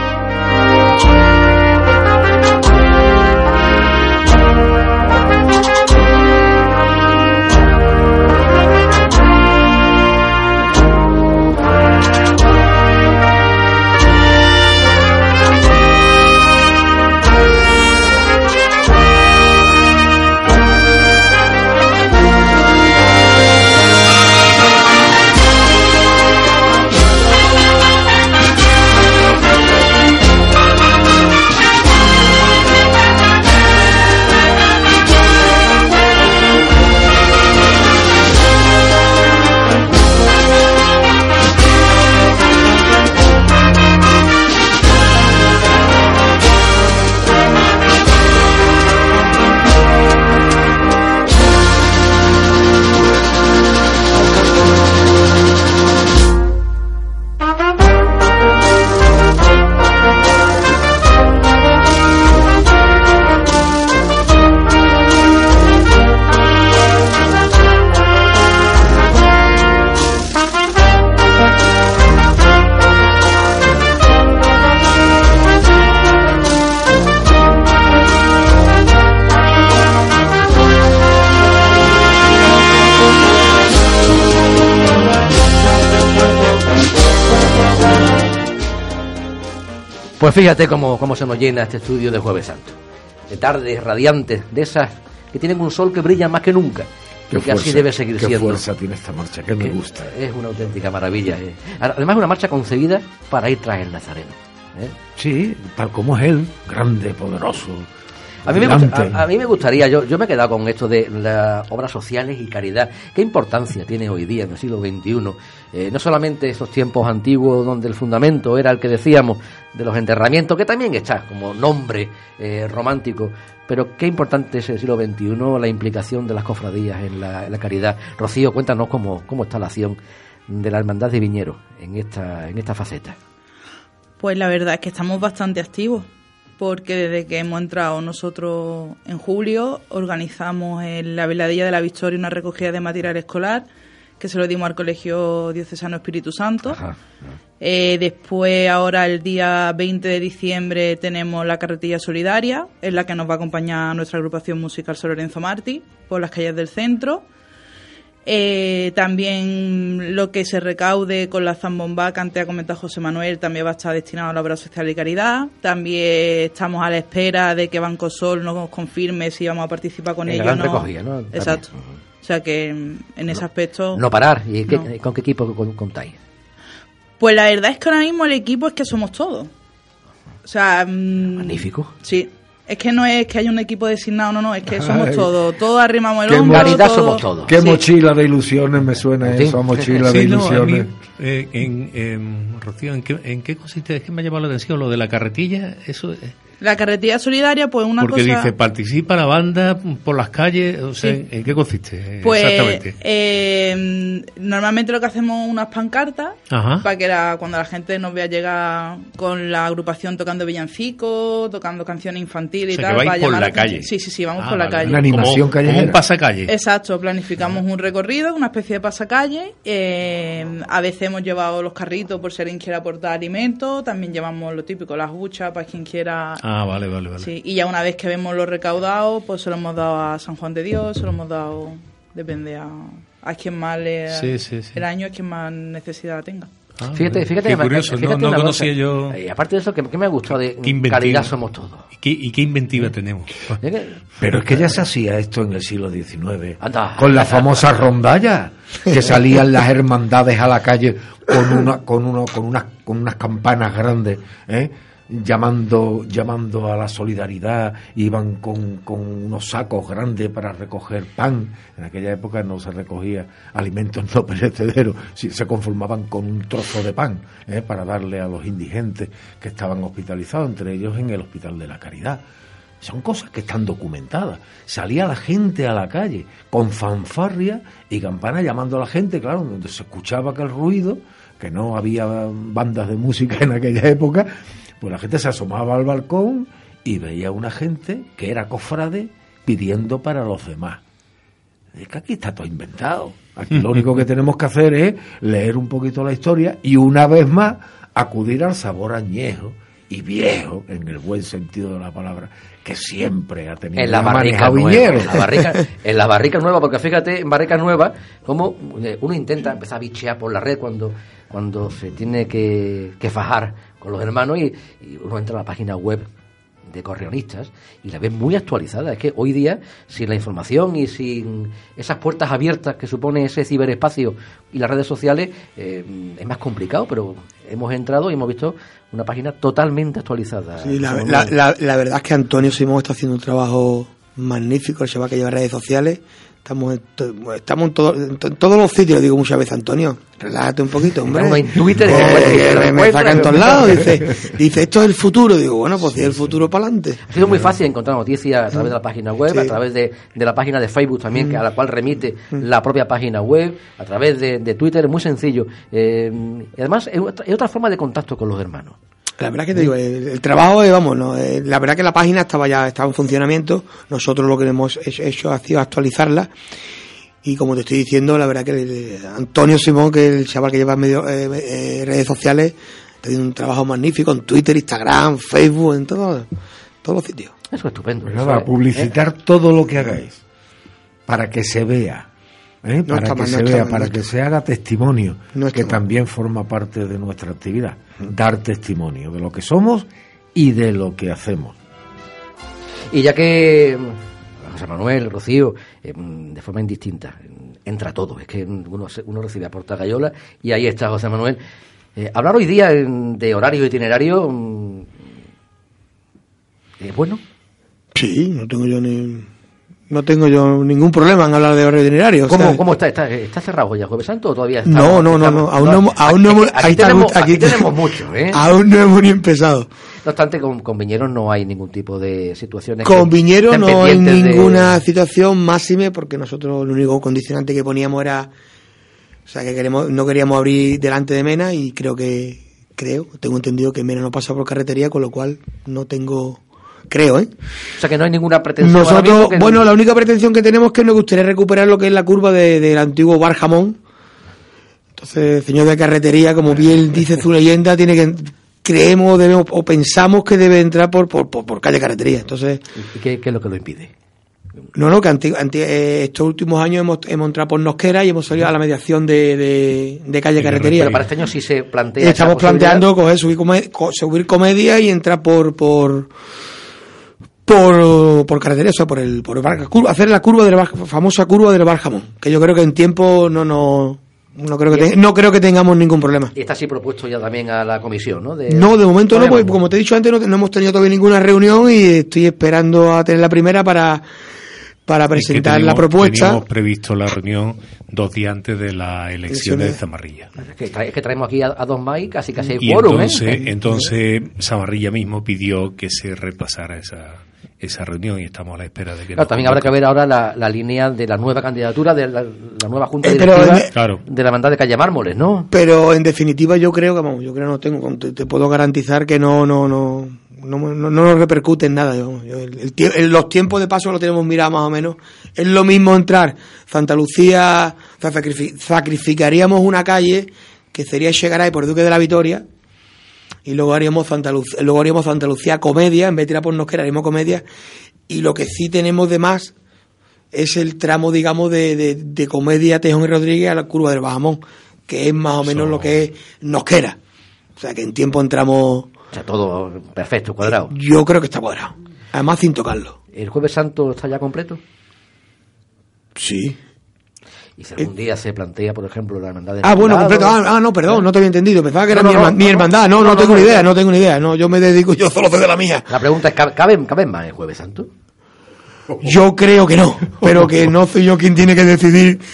Pues fíjate cómo, cómo se nos llena este estudio de Jueves Santo. De tardes radiantes, de esas que tienen un sol que brilla más que nunca. Qué y que así fuerza, debe seguir qué siendo. fuerza tiene esta marcha, que me gusta. Es una auténtica maravilla. eh. Además, es una marcha concebida para ir tras el Nazareno. ¿eh? Sí, tal como es él, grande, poderoso. A mí, me brillante. gusta- a, a mí me gustaría, yo, yo me he quedado con esto de las obras sociales y caridad. ¿Qué importancia tiene hoy día, en el siglo XXI? Eh, no solamente esos tiempos antiguos donde el fundamento era el que decíamos de los enterramientos, que también está como nombre eh, romántico, pero qué importante es el siglo XXI la implicación de las cofradías en la, en la caridad. Rocío, cuéntanos cómo, cómo está la acción de la Hermandad de Viñeros en esta, en esta faceta. Pues la verdad es que estamos bastante activos, porque desde que hemos entrado nosotros en julio, organizamos en la Veladilla de la Victoria una recogida de material escolar, que se lo dimos al Colegio Diocesano Espíritu Santo. Ajá. Eh, después, ahora el día 20 de diciembre, tenemos la carretilla solidaria, en la que nos va a acompañar nuestra agrupación musical San Lorenzo Martí, por las calles del centro. Eh, también lo que se recaude con la zambomba que antes ha comentado José Manuel también va a estar destinado a la obra social y caridad. También estamos a la espera de que Banco Sol nos confirme si vamos a participar con ellos. gran recogida, ¿no? Exacto. O sea que en ese aspecto. No parar. ¿Y qué- No. con qué equipo con- contáis? Pues la verdad es que ahora mismo el equipo es que somos todos. O sea. mm, Magnífico. Sí. Es que no es que haya un equipo designado, no, no, es que somos Ay. todos. Todos arrimamos el Qué hombro. Caridad todos- somos todos. Qué Sí. mochila de ilusiones me suena Sí. eso, mochila de Sí, no, mí, ilusiones. eh, en, en- Rocío, ¿en qué, ¿en qué consiste? Es que me ha llamado la atención lo de la carretilla. Eso, eh, La carretilla solidaria, pues una porque cosa. dice, participa la banda por las calles. O sea, Sí. ¿en qué consiste? Pues Exactamente. eh, normalmente lo que hacemos es unas pancartas Ajá. para que la- cuando la gente nos vea llegar con la agrupación tocando villancicos, tocando canciones infantiles O sea, y tal. que vais para por la calle. Sí, sí, sí, vamos Ah, por la vale. calle. Una animación como, callejera. Como un pasacalle. Exacto, planificamos un recorrido, una especie de pasacalle. eh, a veces hemos llevado los carritos por si alguien quiere aportar alimentos. También llevamos lo típico, las huchas para quien quiera. Ah, vale, vale, vale. Sí, y ya una vez que vemos lo recaudado, pues se lo hemos dado a San Juan de Dios, se lo hemos dado, depende a, a quien más le. Sí, sí, sí. El año es quien más necesidad tenga. Ah, Fíjate, fíjate, Qué me- curioso, fíjate no, conocía cosa. yo. Eh, aparte de eso, que, que me ha gustado de Qué somos todos. ¿Y qué, y qué inventiva tenemos? Pero es que ya se hacía esto en el siglo XIX. Anda. Con la famosa rondalla, que salían las hermandades a la calle con una, con uno, con unas, con unas campanas grandes, ¿eh? Llamando, llamando a la solidaridad, iban con, con unos sacos grandes para recoger pan. En aquella época no se recogía alimentos no perecederos, se conformaban con un trozo de pan ¿eh? para darle a los indigentes que estaban hospitalizados, entre ellos en el Hospital de la Caridad. Son cosas que están documentadas. Salía la gente a la calle con fanfarria y campana llamando a la gente, claro, donde se escuchaba aquel ruido, que no había bandas de música en aquella época, pues la gente se asomaba al balcón y veía una gente que era cofrade pidiendo para los demás. Es que aquí está todo inventado. Aquí lo único que tenemos que hacer es leer un poquito la historia y una vez más acudir al sabor añejo y viejo, en el buen sentido de la palabra, que siempre ha tenido en la barrica nueva, en la barrica, en la barrica nueva, porque fíjate, en barrica nueva, como eh, uno intenta empezar a bichear por la red cuando, cuando se tiene que, que fajar con los hermanos y, y uno entra a la página web de correonistas y la ves muy actualizada. Es que hoy día, sin la información y sin esas puertas abiertas que supone ese ciberespacio y las redes sociales, eh, es más complicado, pero hemos entrado y hemos visto una página totalmente actualizada. Sí, la, la- la- la verdad es que Antonio Simón está haciendo un trabajo magnífico, el chaval que lleva redes sociales. Estamos en, to- estamos en, todo- en to- en todos los sitios, digo muchas veces, Antonio, relájate un poquito, hombre. Uno en Twitter Eh, me saca en todos lados, dice, dice, esto es el futuro. Digo, bueno, pues si es el futuro para adelante. Ha sido muy fácil encontrar noticias a través de la página web, Sí. a través de, de la página de Facebook también, que a la cual remite la propia página web, a través de, de Twitter, es muy sencillo. Eh, y además, es otra, es otra forma de contacto con los hermanos. La verdad que te digo, el, el trabajo, eh, vamos, no, eh, la verdad que la página estaba ya estaba en funcionamiento. Nosotros lo que hemos hecho, hecho ha sido actualizarla. Y como te estoy diciendo, la verdad que el- Antonio Simón, que es el chaval que lleva medio, eh, eh, redes sociales, está haciendo un trabajo magnífico en Twitter, Instagram, Facebook, en todo- todos los sitios. Eso es estupendo. Pues nada, publicitar todo lo que hagáis para que se vea, ¿eh? No para está que mal, se no vea, mal, para no que se haga testimonio, que mal. también forma parte de nuestra actividad, dar testimonio de lo que somos y de lo que hacemos. Y ya que mm, José Manuel, Rocío, eh, mm, de forma indistinta, mm, entra todo. Es que uno, recibe a Porta Gallola y ahí está José Manuel. Eh, hablar hoy día de horario itinerario es bueno. Sí, no tengo yo ni, no tengo yo ningún problema en hablar de horario itinerario. o ¿Cómo, sea, cómo está? está? ¿Está cerrado ya Jueves Santo o todavía está? No, no, no, no, aún no, hemos- aún no hemos, Aquí, está tenemos, aquí te- tenemos mucho, ¿eh? Aún no hemos ni empezado. No obstante, con, con Viñeros no hay ningún tipo de situaciones. Con que Viñero estén no hay pendientes de- ninguna situación máxime porque nosotros el único condicionante que poníamos era, o sea, que queremos, no queríamos abrir delante de Mena y creo que, creo, tengo entendido que Mena no pasa por carretería, con lo cual no tengo, creo, ¿eh? O sea, que no hay ninguna pretensión. Nosotros, bueno, la única pretensión que tenemos es que nos gustaría recuperar lo que es la curva de- del antiguo bar jamón. Entonces, señor de carretería, como bien dice su leyenda, tiene que creemos debemos o pensamos que debe entrar por por, por, por calle carretería. Entonces, ¿Y qué, qué es lo que lo impide? No, no, que anti- anti- eh, estos últimos años hemos, hemos entrado por Nosquera y hemos salido a la mediación de, de, de calle carretería. Pero para este año sí se plantea. Estamos planteando coger, subir, come- subir comedia y entrar por por por, por carretera, o sea, por el por el Bar- curva- hacer la curva de la Bar- famosa curva del Barjamón, que yo creo que en tiempo no no no creo que te- no creo que tengamos ningún problema. Y está así propuesto ya también a la comisión, ¿no? De- No, de momento no, porque como te he dicho antes, no, te- no hemos tenido todavía ninguna reunión y estoy esperando a tener la primera para, para presentar la propuesta. Teníamos previsto la reunión dos días antes de las elecciones de. Zamarrilla. Es que, trae- es que traemos aquí a, a dos más y casi casi hay Y quórum, entonces, ¿eh? entonces Zamarrilla mismo pidió que se repasara esa, esa reunión y estamos a la espera de que Claro, también habrá que ver ahora la, la línea de la nueva candidatura, de la, la nueva junta Eh, pero directiva en- Claro. de la hermandad de Calle Mármoles, ¿no? Pero en definitiva yo creo que, vamos, yo creo que no tengo, te, te puedo garantizar que no, no, no, no, no, no nos repercute en nada. yo- yo- el- el tie- el- los tiempos de paso lo tenemos mirado más o menos. Es lo mismo entrar Santa Lucía, o sea, sacrifi- sacrificaríamos una calle que sería Chegaray por Duque de la Vitoria y luego haríamos Santa Lucía, luego haríamos Santa Lucía comedia, en vez de tirar por Nosquera haríamos comedia y lo que sí tenemos de más es el tramo, digamos, de, de, de comedia Tejón y Rodríguez a la curva del Bajamón, que es más o menos So- lo que es Nosquera. O sea que en tiempo entramos, O sea, todo perfecto, cuadrado. yo creo que está cuadrado. Además sin tocarlo. ¿El Jueves Santo está ya completo? Sí. Y si algún día se plantea, por ejemplo, la hermandad de Ah, bueno, completo. Ah, ah, no, perdón, no te había entendido. Pensaba que era No, mi, no, herma- no, mi no, hermandad. No, no, tengo ni idea, no. tengo ni idea. No, yo me dedico, yo solo de la mía. La pregunta es, ¿cabe- ¿caben, caben más el Jueves Santo? Yo creo que no, pero que no soy yo quien tiene que decidir.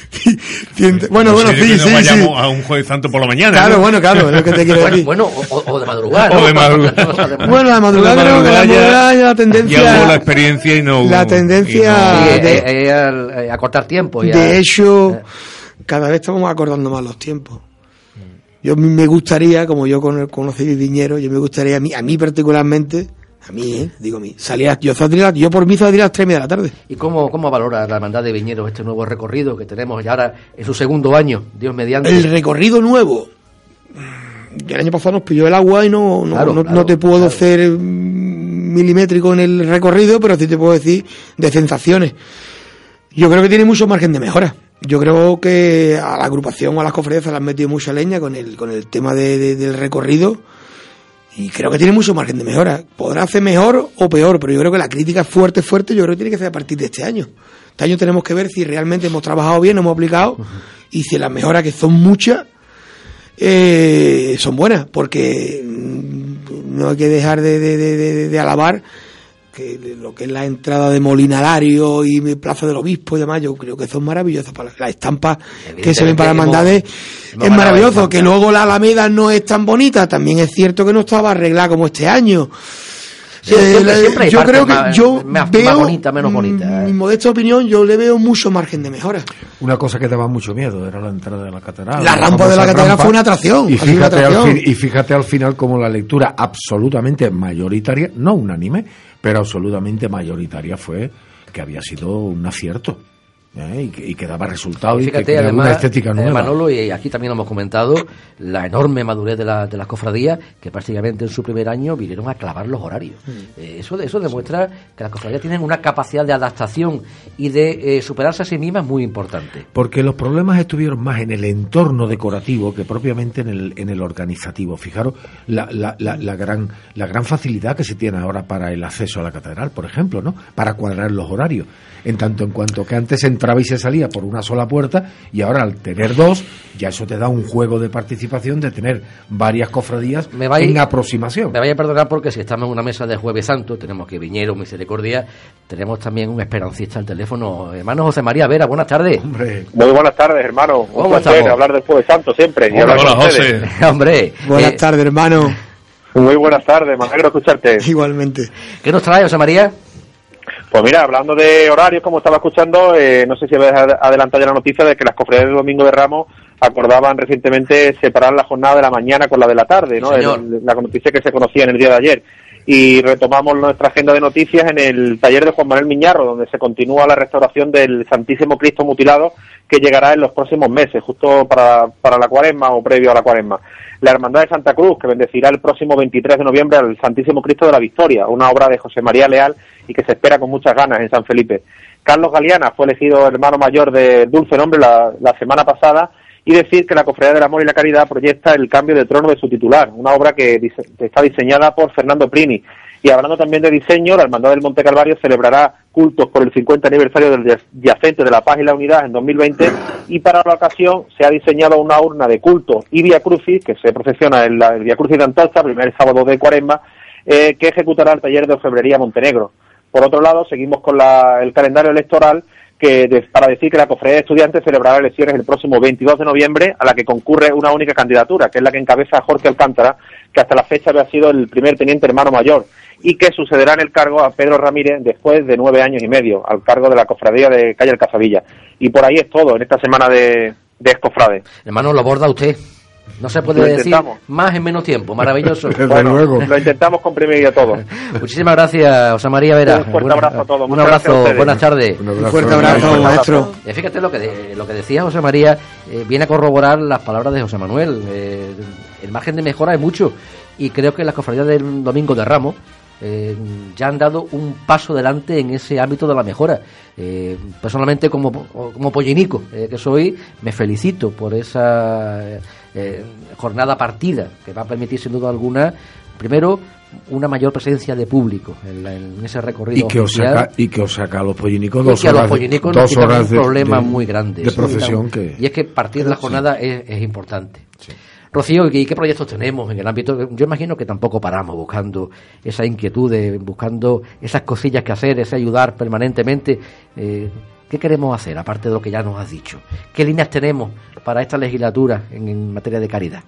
Bueno, bueno, sí, sí, sí. vayamos a un jueves santo por la mañana. Claro, ¿no? bueno, claro, es lo que te quiero Bueno, decir. bueno, o, o- o de madrugada. O de madrugada. Bueno, la madrugada, creo que la madrugada la tendencia. Ya hubo la experiencia y no. La tendencia- de- eh, eh, eh, a cortar tiempo. De hecho, cada vez estamos acordando más los tiempos. Yo me gustaría, como yo con- conocí Viñero, yo me gustaría a mí, a mí particularmente, a mí, ¿eh? digo a mí, salir a- yo, saldría- yo por mí saldría a las tres y media de la tarde. ¿Y cómo, cómo valora la hermandad de Viñeros este nuevo recorrido que tenemos ya ahora en su segundo año, Dios mediante? El recorrido nuevo. El año pasado nos pilló el agua y no, no, Claro, no, claro, no te puedo claro. hacer mm, milimétrico en el recorrido, pero sí te puedo decir de sensaciones. Yo creo que tiene mucho margen de mejora. Yo creo que a la agrupación o a las conferencias le han metido mucha leña con el, con el tema de- de- del recorrido y creo que tiene mucho margen de mejora. Podrá hacer mejor o peor, pero yo creo que la crítica fuerte, fuerte, yo creo que tiene que ser a partir de este año. Este año tenemos que ver si realmente hemos trabajado bien, hemos aplicado y si las mejoras, que son muchas, eh, son buenas, porque mm, no hay que dejar de, de- de- de- de alabar que lo que es la entrada de Molinalario y Plaza del Obispo y demás, yo creo que son maravillosas. Para las estampas que se ven para hermandades es maravilloso. Que luego la Alameda no es tan bonita, también es cierto que no estaba arreglada como este año. Sí, Eh, siempre- la- siempre hay yo creo que más- yo más- bonita, menos bonita, mm, eh. mi modesta opinión, yo le veo mucho margen de mejora. Una cosa que daba mucho miedo era la entrada de la catedral. La rampa de la catedral rampa. fue una atracción, Y fíjate, al fin- y fíjate al final como la lectura absolutamente mayoritaria, no unánime, pero absolutamente mayoritaria fue que había sido un acierto. ¿Eh? Y, que, y que daba resultado y que Fíjate, creaba además, una estética eh, nueva. Manolo, y aquí también lo hemos comentado, la enorme madurez de, la- de las cofradías, que prácticamente en su primer año vinieron a clavar los horarios. Mm. Eh, eso, eso demuestra que las cofradías tienen una capacidad de adaptación y de eh, superarse a sí mismas muy importante. Porque los problemas estuvieron más en el entorno decorativo que propiamente en el, en el organizativo. Fijaros la, la, la, la gran, la gran facilidad que se tiene ahora para el acceso a la catedral, por ejemplo, ¿no? Para cuadrar los horarios. En tanto en cuanto que antes entraba y se salía por una sola puerta y ahora al tener dos, ya eso te da un juego de participación de tener varias cofradías Me vais- en aproximación. Me vaya a perdonar porque si estamos en una mesa de Jueves Santo, tenemos que Viñero, Misericordia, tenemos también un esperancista al teléfono. Hermano José María Vera, buenas tardes. Hombre, Muy buenas tardes, hermano. Un ¿Cómo placer estamos? hablar del Jueves Santo siempre. y Hola, hablar hola, con ustedes. José. Hombre, Buenas eh, tardes, hermano. Muy buenas tardes, me alegro escucharte. Igualmente. ¿qué nos trae José María? Pues mira, hablando de horarios, como estaba escuchando, eh, no sé si habéis ad- adelantado ya la noticia de que las cofradías del Domingo de Ramos acordaban recientemente separar la jornada de la mañana con la de la tarde, ¿no? El- la noticia que se conocía en el día de ayer. Y retomamos nuestra agenda de noticias en el taller de Juan Manuel Miñarro, donde se continúa la restauración del Santísimo Cristo mutilado que llegará en los próximos meses, justo para, para la cuaresma o previo a la cuaresma. La Hermandad de Santa Cruz, que bendecirá el próximo 23 de noviembre al Santísimo Cristo de la Victoria, una obra de José María Leal y que se espera con muchas ganas en San Felipe. Carlos Galeana fue elegido hermano mayor de Dulce Nombre la, semana pasada y decir que la Cofradía del Amor y la Caridad proyecta el cambio de trono de su titular, una obra que, dise- está diseñada por Fernando Prini. Y hablando también de diseño, la Hermandad del Monte Calvario celebrará cultos por el 50 aniversario del ya- yacente de la Paz y la Unidad en 2020 y para la ocasión se ha diseñado una urna de culto y Via Crucis, que se procesiona en la Via Crucis de Antocha, primer sábado de Cuaresma, eh, que ejecutará el taller de orfebrería Montenegro. Por otro lado, seguimos con la- el calendario electoral que para decir que la Cofradía de Estudiantes celebrará elecciones el próximo 22 de noviembre, a la que concurre una única candidatura, que es la que encabeza Jorge Alcántara, que hasta la fecha había sido el primer teniente hermano mayor, y que sucederá en el cargo a Pedro Ramírez después de nueve años y medio, al cargo de la Cofradía de Calle El Casavilla. Y por ahí es todo en esta semana de, de. Hermano, lo aborda usted. No se puede decir más en menos tiempo. Maravilloso. Bueno, lo intentamos comprimir a todo. Muchísimas gracias, José María Vera. Un fuerte abrazo a todos. Un abrazo, buenas tardes. Un abrazo. fuerte abrazo, Un maestro. Eh, fíjate lo que, de- lo que decía José María, eh, viene a corroborar las palabras de José Manuel. Eh, el margen de mejora es mucho y creo que las cofradías del Domingo de Ramos eh, ya han dado un paso adelante en ese ámbito de la mejora. Eh, personalmente, como, como pollinico eh, que soy, me felicito por esa eh, jornada partida que va a permitir, sin duda alguna, primero, una mayor presencia de público en, la- en ese recorrido Y que, os saca, y que os saca a los pollinicos dos horas, pollinicos dos horas un de, problema de- muy grande. de Sí, procesión claro. que... Y es que partir de la jornada es, es importante. Rocío, ¿y qué proyectos tenemos en el ámbito? Yo imagino que tampoco paramos buscando esa inquietud, buscando esas cosillas que hacer, ese ayudar permanentemente. Eh, ¿Qué queremos hacer, aparte de lo que ya nos has dicho? ¿Qué líneas tenemos para esta legislatura en, en materia de caridad?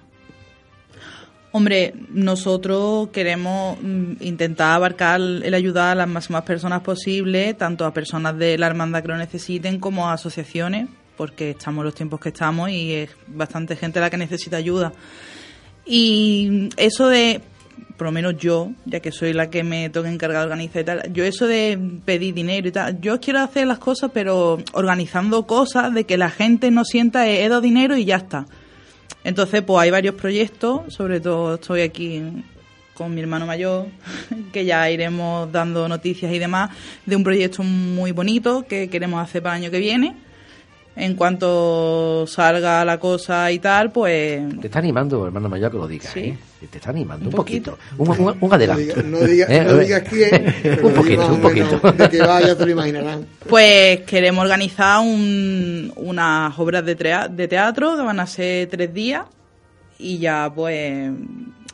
Hombre, nosotros queremos mm, intentar abarcar el ayudar a las máximas personas posible, tanto a personas de la hermandad que lo necesiten como a asociaciones, porque estamos los tiempos que estamos y es bastante gente la que necesita ayuda. Y eso de, por lo menos yo, ya que soy la que me toca encargar de organizar y tal, yo eso de pedir dinero y tal, yo quiero hacer las cosas, pero organizando cosas de que la gente no sienta "Eh, he dado dinero y ya está. Entonces, pues hay varios proyectos, sobre todo estoy aquí con mi hermano mayor, que ya iremos dando noticias y demás, de un proyecto muy bonito que queremos hacer para el año que viene. En cuanto salga la cosa y tal, pues Te está animando, hermano mayor, que lo digas. Sí. ¿eh? Te está animando un, Un poquito. Un, un- un adelanto. No digas Eh, no eh, quién, pero un poquito, más o un poquito. menos De que vaya, se lo imaginarán. Pues queremos organizar un- unas obras de, trea- de teatro que van a ser tres días y ya pues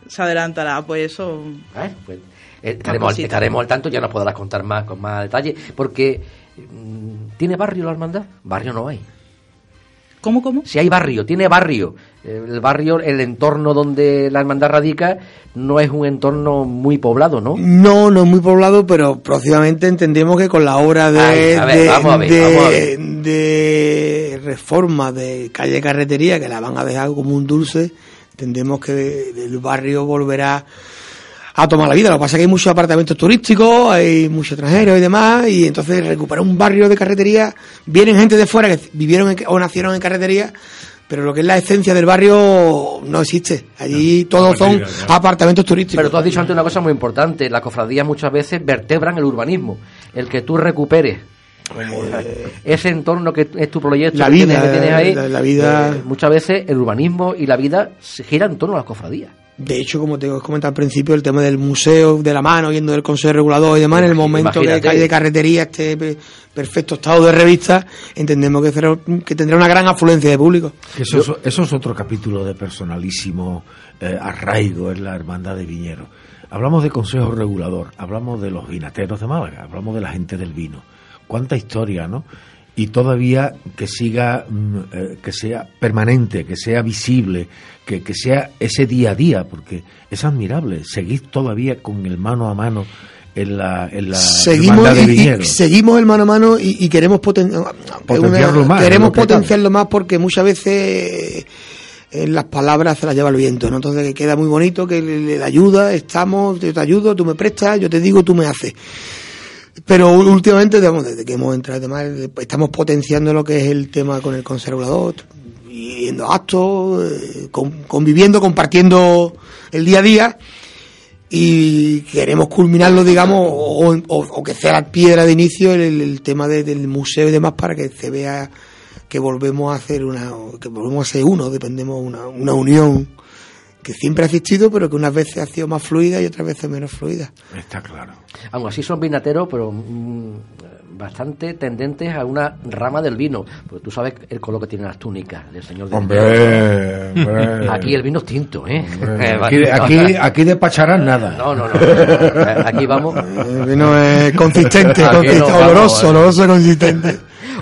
se adelantará pues eso. ¿Eh? Pues, eh, estaremos, estaremos al tanto, ya nos podrás contar más con más detalle, porque ¿tiene barrio la hermandad? Barrio no hay. ¿Cómo, cómo? Si hay barrio, tiene barrio. El barrio, el entorno donde la hermandad radica, no es un entorno muy poblado, ¿no? No, no es muy poblado, pero próximamente entendemos que con la obra Ay, ver, ver, de reforma de calle carretería, que la van a dejar como un dulce, entendemos que el barrio volverá a tomar la vida. Lo que pasa es que hay muchos apartamentos turísticos, hay muchos extranjeros y demás, y entonces recuperar un barrio de carretería, vienen gente de fuera que vivieron en- o nacieron en carretería, pero lo que es la esencia del barrio no existe. Allí todos son apartamentos turísticos. Pero tú has dicho antes una cosa muy importante, las cofradías muchas veces vertebran el urbanismo, el que tú recuperes ese entorno que es tu proyecto, La que tienes- vida, que tienes ahí, la- la vida- eh, muchas veces el urbanismo y la vida se gira en torno a las cofradías. De hecho, como te he comentado al principio, el tema del museo de la mano, yendo del Consejo Regulador y demás, en el momento que Imagínate. calle Carretería esté pe- perfecto estado de revista, entendemos que, será- que tendrá una gran afluencia de público. Que Eso, es- eso es otro capítulo de personalísimo eh, arraigo en la hermandad de Viñero. Hablamos de Consejo Regulador, hablamos de los vinateros de Málaga, hablamos de la gente del vino. Cuánta historia, ¿no? Y todavía que siga, mm, eh, que sea permanente, que sea visible, que, que sea ese día a día, porque es admirable. Seguir todavía con el mano a mano en la, en la Seguimos, de y- seguimos el mano a mano y, y queremos poten- Potenciarlo una- más, queremos lo que potenciarlo más porque muchas veces eh, las palabras se las lleva el viento, ¿no? Entonces que queda muy bonito, que le, le da ayuda, estamos, yo te ayudo, tú me prestas, yo te digo, tú me haces. Pero últimamente, digamos, desde que hemos entrado, además, estamos potenciando lo que es el tema con el conservador, yendo actos, eh, con- conviviendo, compartiendo el día a día. y queremos culminarlo, digamos, o, que sea la piedra de inicio el, tema de- del museo y demás para que se vea que volvemos a hacer una, que volvemos a ser uno, dependemos una, una unión que siempre ha existido, pero que unas veces ha sido más fluida y otras veces menos fluida. Está claro. Aún así son vinateros, pero mm, bastante tendentes a una rama del vino. Porque tú sabes el color que tienen las túnicas del señor de Hombre, hombre. Aquí el vino es tinto, ¿eh? Hombre, aquí, aquí, aquí despacharán nada. No, no, no. no. Aquí vamos. El vino es consistente, consistente, no vamos, oloroso, eh. oloroso, consistente.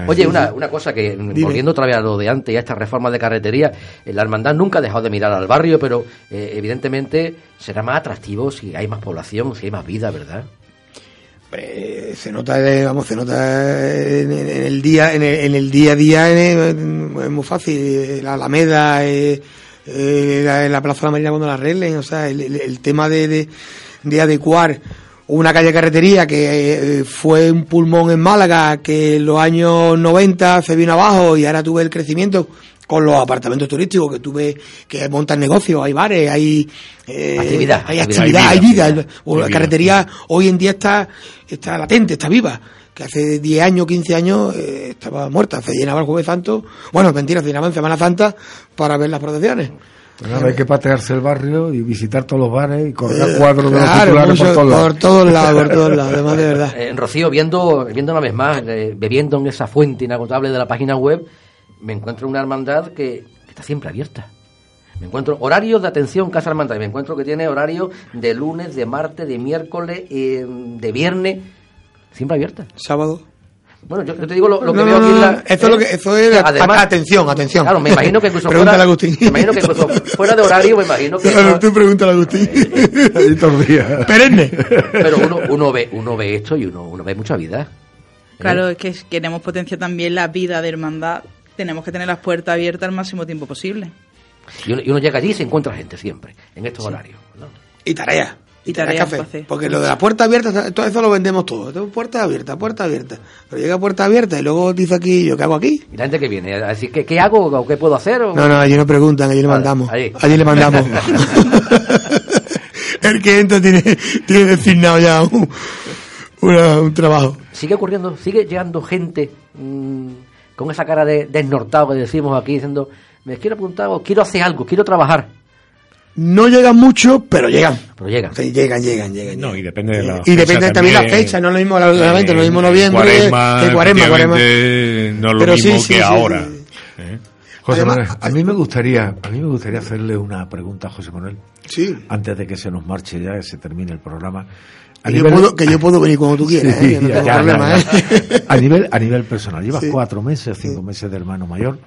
Oye, una, una cosa que, volviendo otra vez a lo de antes y a esta reforma de carretería, eh, la hermandad nunca ha dejado de mirar al barrio, pero eh, evidentemente será más atractivo si hay más población, si hay más vida, ¿verdad? Hombre, se nota, eh, vamos, se nota en, el día, en el, en el día a día, es muy fácil. La Alameda, eh, eh, la, la Plaza de la Marina cuando la arreglen, o sea, el, el- el tema de, de, de adecuar una calle carretería que eh, fue un pulmón en Málaga, que en los años 90 se vino abajo y ahora tuve el crecimiento con los apartamentos turísticos que tuve que montan negocios, hay bares, hay eh, Actividad, hay actividad. hay vida, la carretería hoy en día está, está latente, está viva. Que hace 10 años, 15 años eh, estaba muerta. Se llenaba el Jueves Santo, bueno, mentira, se llenaba en Semana Santa para ver las procesiones. Pues hay que patearse el barrio y visitar todos los bares y colgar Eh, cuadros de los claro, titulares mucho- por todos lados. por todos lados, por todos lados, además de verdad. Eh, Rocío, viendo, viendo una vez más, eh, bebiendo en esa fuente inagotable de la página web, me encuentro una hermandad que está siempre abierta. Me encuentro horarios de atención Casa Hermandad. y Me encuentro que tiene horario de lunes, de martes, de miércoles, eh, de viernes, siempre abierta. Sábado. Bueno, yo, yo te digo lo, lo que No, veo no, aquí en la- eso es lo que- eso es- a- atención, atención. Claro, me imagino que incluso Pregúntale fuera, a Agustín. me imagino que incluso fuera de horario, me imagino que Claro, tú pregúntale a Agustín. Perenne. pero uno, uno ve uno ve esto y uno, uno ve mucha vida. Claro, es que queremos potenciar también la vida de hermandad. Tenemos que tener las puertas abiertas el máximo tiempo posible. Y uno, y uno llega allí y se encuentra gente siempre, en estos horarios. ¿no? Y tarea. Y tareas tareas que para hacer. hacer. Porque lo de la puerta abierta, todo eso lo vendemos todo. Puerta abierta, puerta abierta. Pero llega puerta abierta y luego dice aquí, ¿yo qué hago aquí? Y la gente que viene a decir, ¿qué, qué hago o qué puedo hacer? O- No, no, allí no preguntan, allí le Vale, mandamos. ahí. Allí le mandamos. El que entra tiene, tiene designado ya un, una- un trabajo. Sigue ocurriendo, sigue llegando gente mm, con esa cara de desnortado que decimos aquí, diciendo, me quiero apuntar o quiero hacer algo, quiero trabajar. No llegan mucho, pero llegan. Pero llegan. Sí, llegan, llegan, llegan. No, y depende de la Y depende también la también. fecha, no es lo mismo la, la venta, no es lo mismo Eh, noviembre Cuaresma, que cuaresma, cuaresma. efectivamente, No es lo Pero mismo sí, sí, que sí, ahora. sí. ¿eh? José Además, Manuel, a mí me gustaría, a mí me gustaría hacerle una pregunta a José Manuel Sí. antes de que se nos marche ya, que se termine el programa. A Que yo, nivel- puedo, que yo puedo venir cuando tú quieras, Sí, ¿eh? no ya, tengo ya, problema, ya. ¿eh? A nivel, a nivel personal, llevas Sí. cuatro meses, cinco meses de hermano mayor.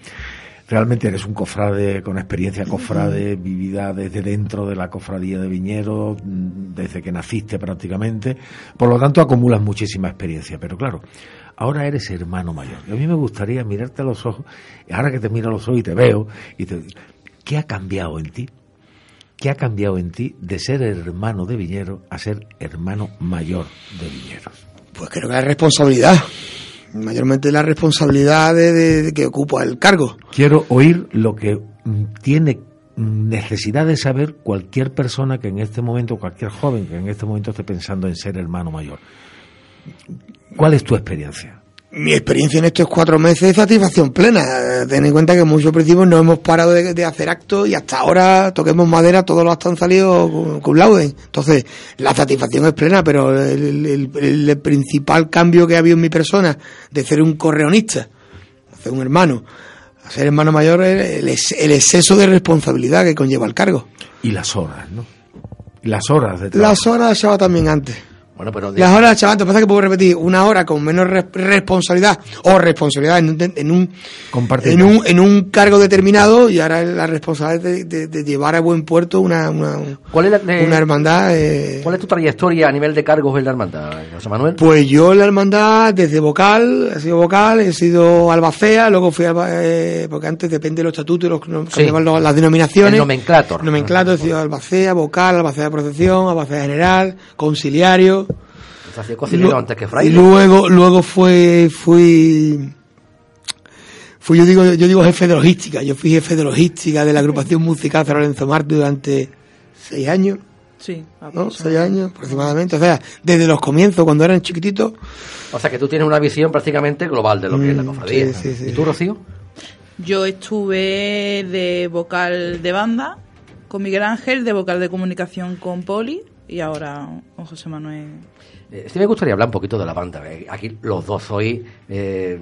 Realmente eres un cofrade con experiencia cofrade, vivida desde dentro de la cofradía de Viñeros, mm, desde que naciste prácticamente. Por lo tanto, acumulas muchísima experiencia. Pero claro, ahora eres hermano mayor. Y a mí me gustaría mirarte a los ojos, y ahora que te miro a los ojos y te veo, y te ¿qué ha cambiado en ti? ¿Qué ha cambiado en ti de ser hermano de Viñeros a ser hermano mayor de Viñeros? Pues creo que la responsabilidad. Mayormente la responsabilidad de, de- de que ocupa el cargo. Quiero oír lo que mm, tiene mm, necesidad de saber cualquier persona que en este momento, cualquier joven que en este momento esté pensando en ser hermano mayor. ¿Cuál es tu experiencia? Mi experiencia en estos cuatro meses es satisfacción plena. Eh, Ten en cuenta que muchos principios no hemos parado de, de hacer actos y hasta ahora, toquemos madera, todos los actos han salido con, con lauden. Entonces, la satisfacción es plena, pero el, el- el- el principal cambio que ha habido en mi persona, de ser un correonista, a ser un hermano, a ser hermano mayor, es el, ex- el exceso de responsabilidad que conlleva el cargo. Y las horas, ¿no? Las horas de trabajo. Las horas echaba también antes. Bueno, pero de- Las horas, chaval, te pasa que puedo repetir una hora con menos re- responsabilidad o responsabilidad en, un- en un en un en un cargo determinado y ahora la responsabilidad de, de- de llevar a buen puerto una una, ¿Cuál es, la- de- una hermandad. eh, ¿Cuál es tu trayectoria a nivel de cargos en la hermandad, José Manuel? Pues yo en la hermandad desde vocal, he sido vocal, he sido albacea, luego fui alba- eh, porque antes depende de los estatutos, los, no- Sí. los- las denominaciones. El nomenclator. Nomenclator, he sido albacea, vocal, albacea de procesión, albacea general, conciliario. Se hacía cocinero Lu- antes que Y fraile. luego, luego fue, fui, fui yo digo, yo digo jefe de logística. Yo fui jefe de logística de la agrupación musical San Lorenzo Marte durante seis años. Sí, ¿no? Seis años aproximadamente. O sea, desde los comienzos, cuando eran chiquititos. O sea, que tú tienes una visión prácticamente global de lo que es la Mm, cofradía. sí, sí, sí. ¿Y tú, Rocío? Yo estuve de vocal de banda con Miguel Ángel, de vocal de comunicación con Poli y ahora con José Manuel. Eh, sí me gustaría hablar un poquito de la banda. Eh, Aquí los dos sois, eh,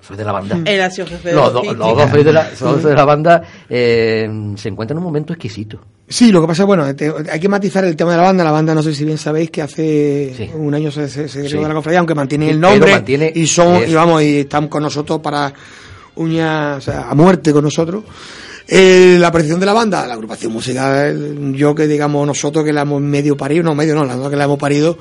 sois de la banda. Sido jefe de Los, do- los dos sois de la, sois de la banda. eh, se encuentran en un momento exquisito. Sí, lo que pasa es, bueno, te- hay que matizar el tema de la banda. La banda, no sé si bien sabéis que hace Sí. un año se, se, se Sí. la cofradía, aunque mantiene el nombre. mantiene- y son, es- y vamos, y están con nosotros para uña, o sea, a muerte con nosotros. Eh, la aparición de la banda, la agrupación musical, yo que digamos nosotros que la hemos medio parido, no medio no, la que la hemos parido,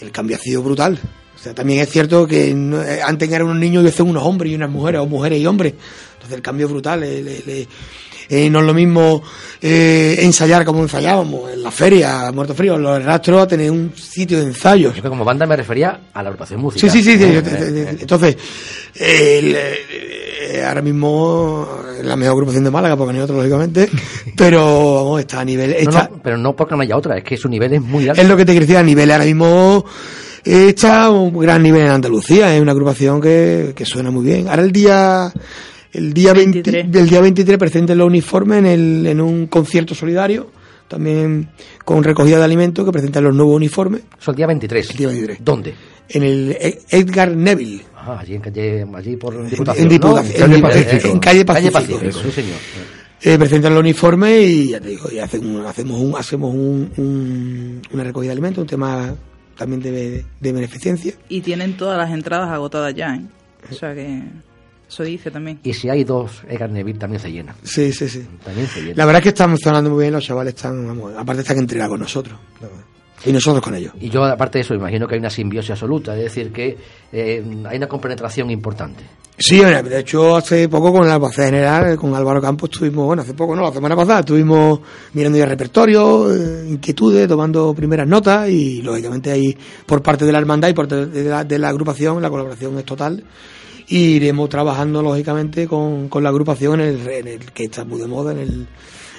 el cambio ha sido brutal. O sea, también es cierto que no- eh, antes eran unos niños y son unos hombres y unas mujeres, o mujeres y hombres. Entonces el cambio es brutal. le- eh, no es lo mismo eh, ensayar como ensayábamos en la feria, a Muerto Frío, en los rastros, a tener un sitio de ensayos. Yo que como banda me refería a la agrupación Sí, musical. sí, sí. sí, yo te- entonces, el, eh, ahora mismo la mejor agrupación de Málaga, porque no hay otra, lógicamente, pero vamos, está a nivel. Está, no, pero no porque no haya otra, es que su nivel es muy alto. Es lo que te quería decir, a nivel ahora mismo está a un gran nivel en Andalucía, es una agrupación que, que suena muy bien. Ahora el día el día 20 23. el día 23 presenten los uniformes en, el, en un concierto solidario, también con recogida de alimentos que presentan los nuevos uniformes Son el día 23. El día 23. ¿Dónde? en el E- Edgar Neville. Ah, allí en calle, allí por En Diputación. Diputación, ¿no? en, Eh, Pacífico, eh, en calle Pacífico. Sí, señor. Eh, presentan los uniformes y ya te digo, y hacen- hacemos un, hacemos un, un- una recogida de alimentos, un tema también de, de beneficencia. Y tienen todas las entradas agotadas ya, ¿eh? O sea que eso dice también. Y si hay dos Edgar Neville también se llena. Sí, sí, sí. También se llena. La verdad es que están sonando muy bien, los chavales están, vamos, aparte están entregados con nosotros. Y nosotros con ellos. Y yo, aparte de eso, imagino que hay una simbiosis absoluta, es decir, que eh, hay una compenetración importante. Sí, mira, de hecho hace poco con la albacea general, con Álvaro Campos, estuvimos, bueno, hace poco no, la semana pasada, estuvimos mirando ya el repertorio, eh, inquietudes, tomando primeras notas y lógicamente ahí por parte de la hermandad y por parte de la, de la agrupación la colaboración es total. Y iremos trabajando lógicamente con, con la agrupación en el, en el que está muy de moda, en el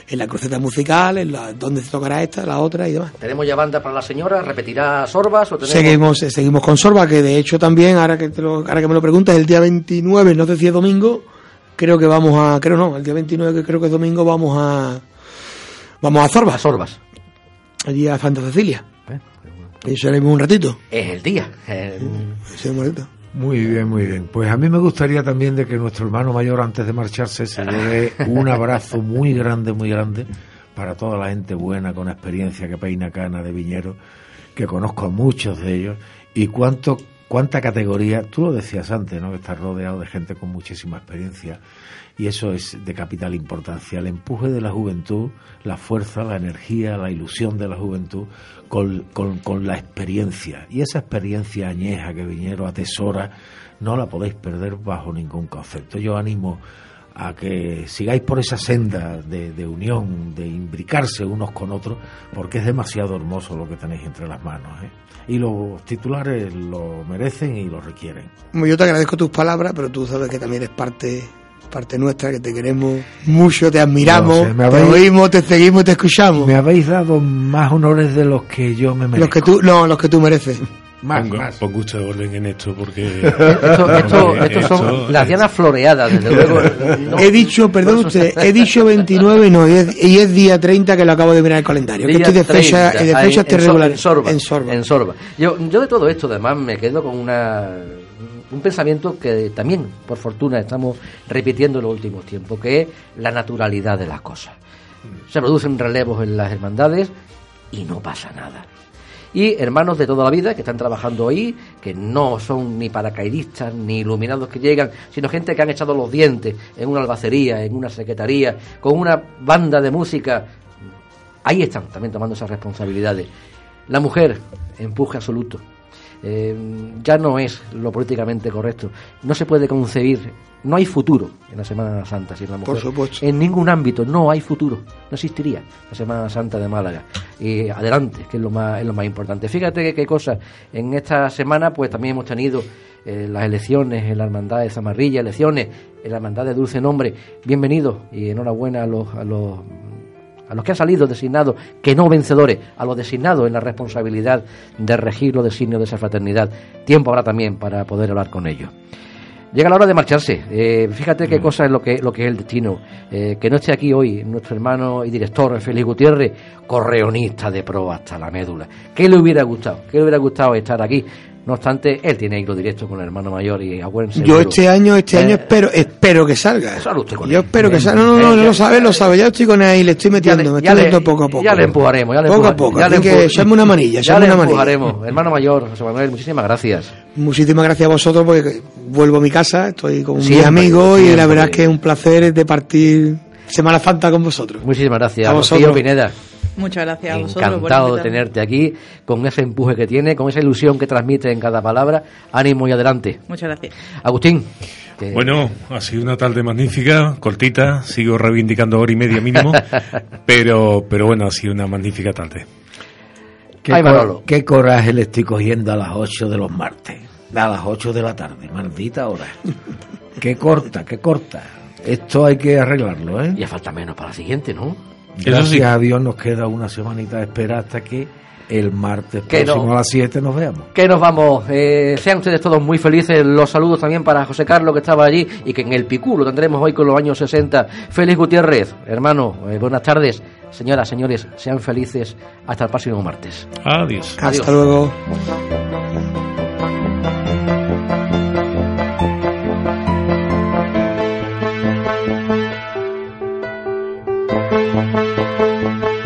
en la cruceta musical, en la, dónde se tocará esta, la otra y demás. ¿Tenemos ya banda para la señora? ¿Repetirá Sorbas? O tenemos... Seguimos, eh, seguimos con Sorba, que de hecho también, ahora que, te lo- ahora que me lo preguntas, el día 29, no sé si es domingo, creo que vamos a, creo no, el día 29 que creo que es domingo vamos a, vamos a A Zorba, Sorbas. allí a Santa Cecilia. Eh, Y seremos un ratito. Es el día. Sí, un ratito. Muy bien, muy bien. Pues a mí me gustaría también de que nuestro hermano mayor antes de marcharse se lleve un abrazo muy grande, muy grande para toda la gente buena con experiencia que peina cana de viñero, que conozco a muchos de ellos y cuánto cuánta categoría, tú lo decías antes, ¿no? Que estás rodeado de gente con muchísima experiencia y eso es de capital importancia. El empuje de la juventud, la fuerza, la energía, la ilusión de la juventud con, con, con la experiencia. Y esa experiencia añeja que Viñero atesora, no la podéis perder bajo ningún concepto. Yo animo a que sigáis por esa senda de, de unión, de imbricarse unos con otros, porque es demasiado hermoso lo que tenéis entre las manos. ¿eh? Y los titulares lo merecen y lo requieren. Bueno, Yo te agradezco tus palabras, pero tú sabes que también eres parte, parte nuestra, que te queremos mucho, te admiramos, No sé, me te habéis- oímos, te seguimos, te escuchamos. Me habéis dado más honores de los que yo me merezco. Los que tú, no, los que tú mereces. Más, pongo, más. pongo usted orden en esto porque... Esto, esto, esto son esto- las dianas floreadas, desde luego. No- He dicho, perdón usted, he dicho 29 no, y es, y es día 30 que lo acabo de mirar el calendario. Que Día estoy de fecha, 30, de ahí, fecha en. En Sorba. En Sorba. en Sorba. Yo, yo de todo esto, además, me quedo con una un pensamiento que también, por fortuna, estamos repitiendo en los últimos tiempos, que es la naturalidad de las cosas. Se producen relevos en las hermandades y no pasa nada. Y hermanos de toda la vida que están trabajando ahí, que no son ni paracaidistas ni iluminados que llegan, sino gente que han echado los dientes en una albacería, en una secretaría, con una banda de música. Ahí están también tomando esas responsabilidades. La mujer, empuje absoluto. Eh, ya no es lo políticamente correcto. No se puede concebir, no hay futuro en la Semana Santa sin la mujer. Por supuesto. En ningún ámbito no hay futuro, no existiría la Semana Santa de Málaga. Y adelante, que es lo más, es lo más importante. Fíjate que qué cosa, en esta semana pues también hemos tenido eh, las elecciones en la Hermandad de Zamarrilla, elecciones en la Hermandad de Dulce Nombre. Bienvenidos y enhorabuena a los, a los a los que han salido designados, que no vencedores, a los designados en la responsabilidad de regir los designios de esa fraternidad. Tiempo habrá también para poder hablar con ellos. Llega la hora de marcharse. Eh, fíjate qué cosa es lo que, lo que es el destino. Eh, que no esté aquí hoy nuestro hermano y director Félix Gutiérrez, correonista de pro hasta la médula. ¿Qué le hubiera gustado? ¿Qué le hubiera gustado estar aquí? No obstante, él tiene hilo directo con el hermano mayor y acuérdense. Yo este año, este Eh, año espero, espero que salga. Sale usted con Yo él. espero que salga. No, no, no, lo ya- sabe, lo sabe. Ya estoy con él y le estoy Ya metiendo, le- me ya estoy metiendo poco a poco. Ya le empujaremos, ya le Poco a poco, ya le que una manilla, Ya le una manilla. empujaremos. Hermano mayor, José Manuel, muchísimas gracias. Muchísimas gracias a vosotros porque vuelvo a mi casa, estoy con mis amigos y la verdad es que es un placer de partir Semana Santa con vosotros. Muchísimas gracias. A vosotros. Pineda. Muchas gracias a vosotros. por Encantado de tenerte aquí, con ese empuje que tiene, con esa ilusión que transmite en cada palabra. Ánimo y adelante. Muchas gracias. Agustín. que- Bueno, ha sido una tarde magnífica, cortita, sigo reivindicando hora y media mínimo, pero, pero bueno, ha sido una magnífica tarde. ¿Qué, Ay, cor- Manolo. qué coraje le estoy cogiendo a las 8 de los martes? A las 8 de la tarde, maldita hora. qué corta, qué corta. Esto hay que arreglarlo, ¿eh? Ya falta menos para la siguiente, ¿no? Gracias sí. a Dios nos queda una semanita de espera hasta que el martes Que próximo no. a las 7 nos veamos. Que nos vamos. Eh, sean ustedes todos muy felices. Los saludos también para José Carlos que estaba allí y que en el Picú lo tendremos hoy con los años 60. Félix Gutiérrez, hermano, eh, buenas tardes. Señoras, señores, sean felices hasta el próximo martes. Adiós. Hasta Adiós. luego.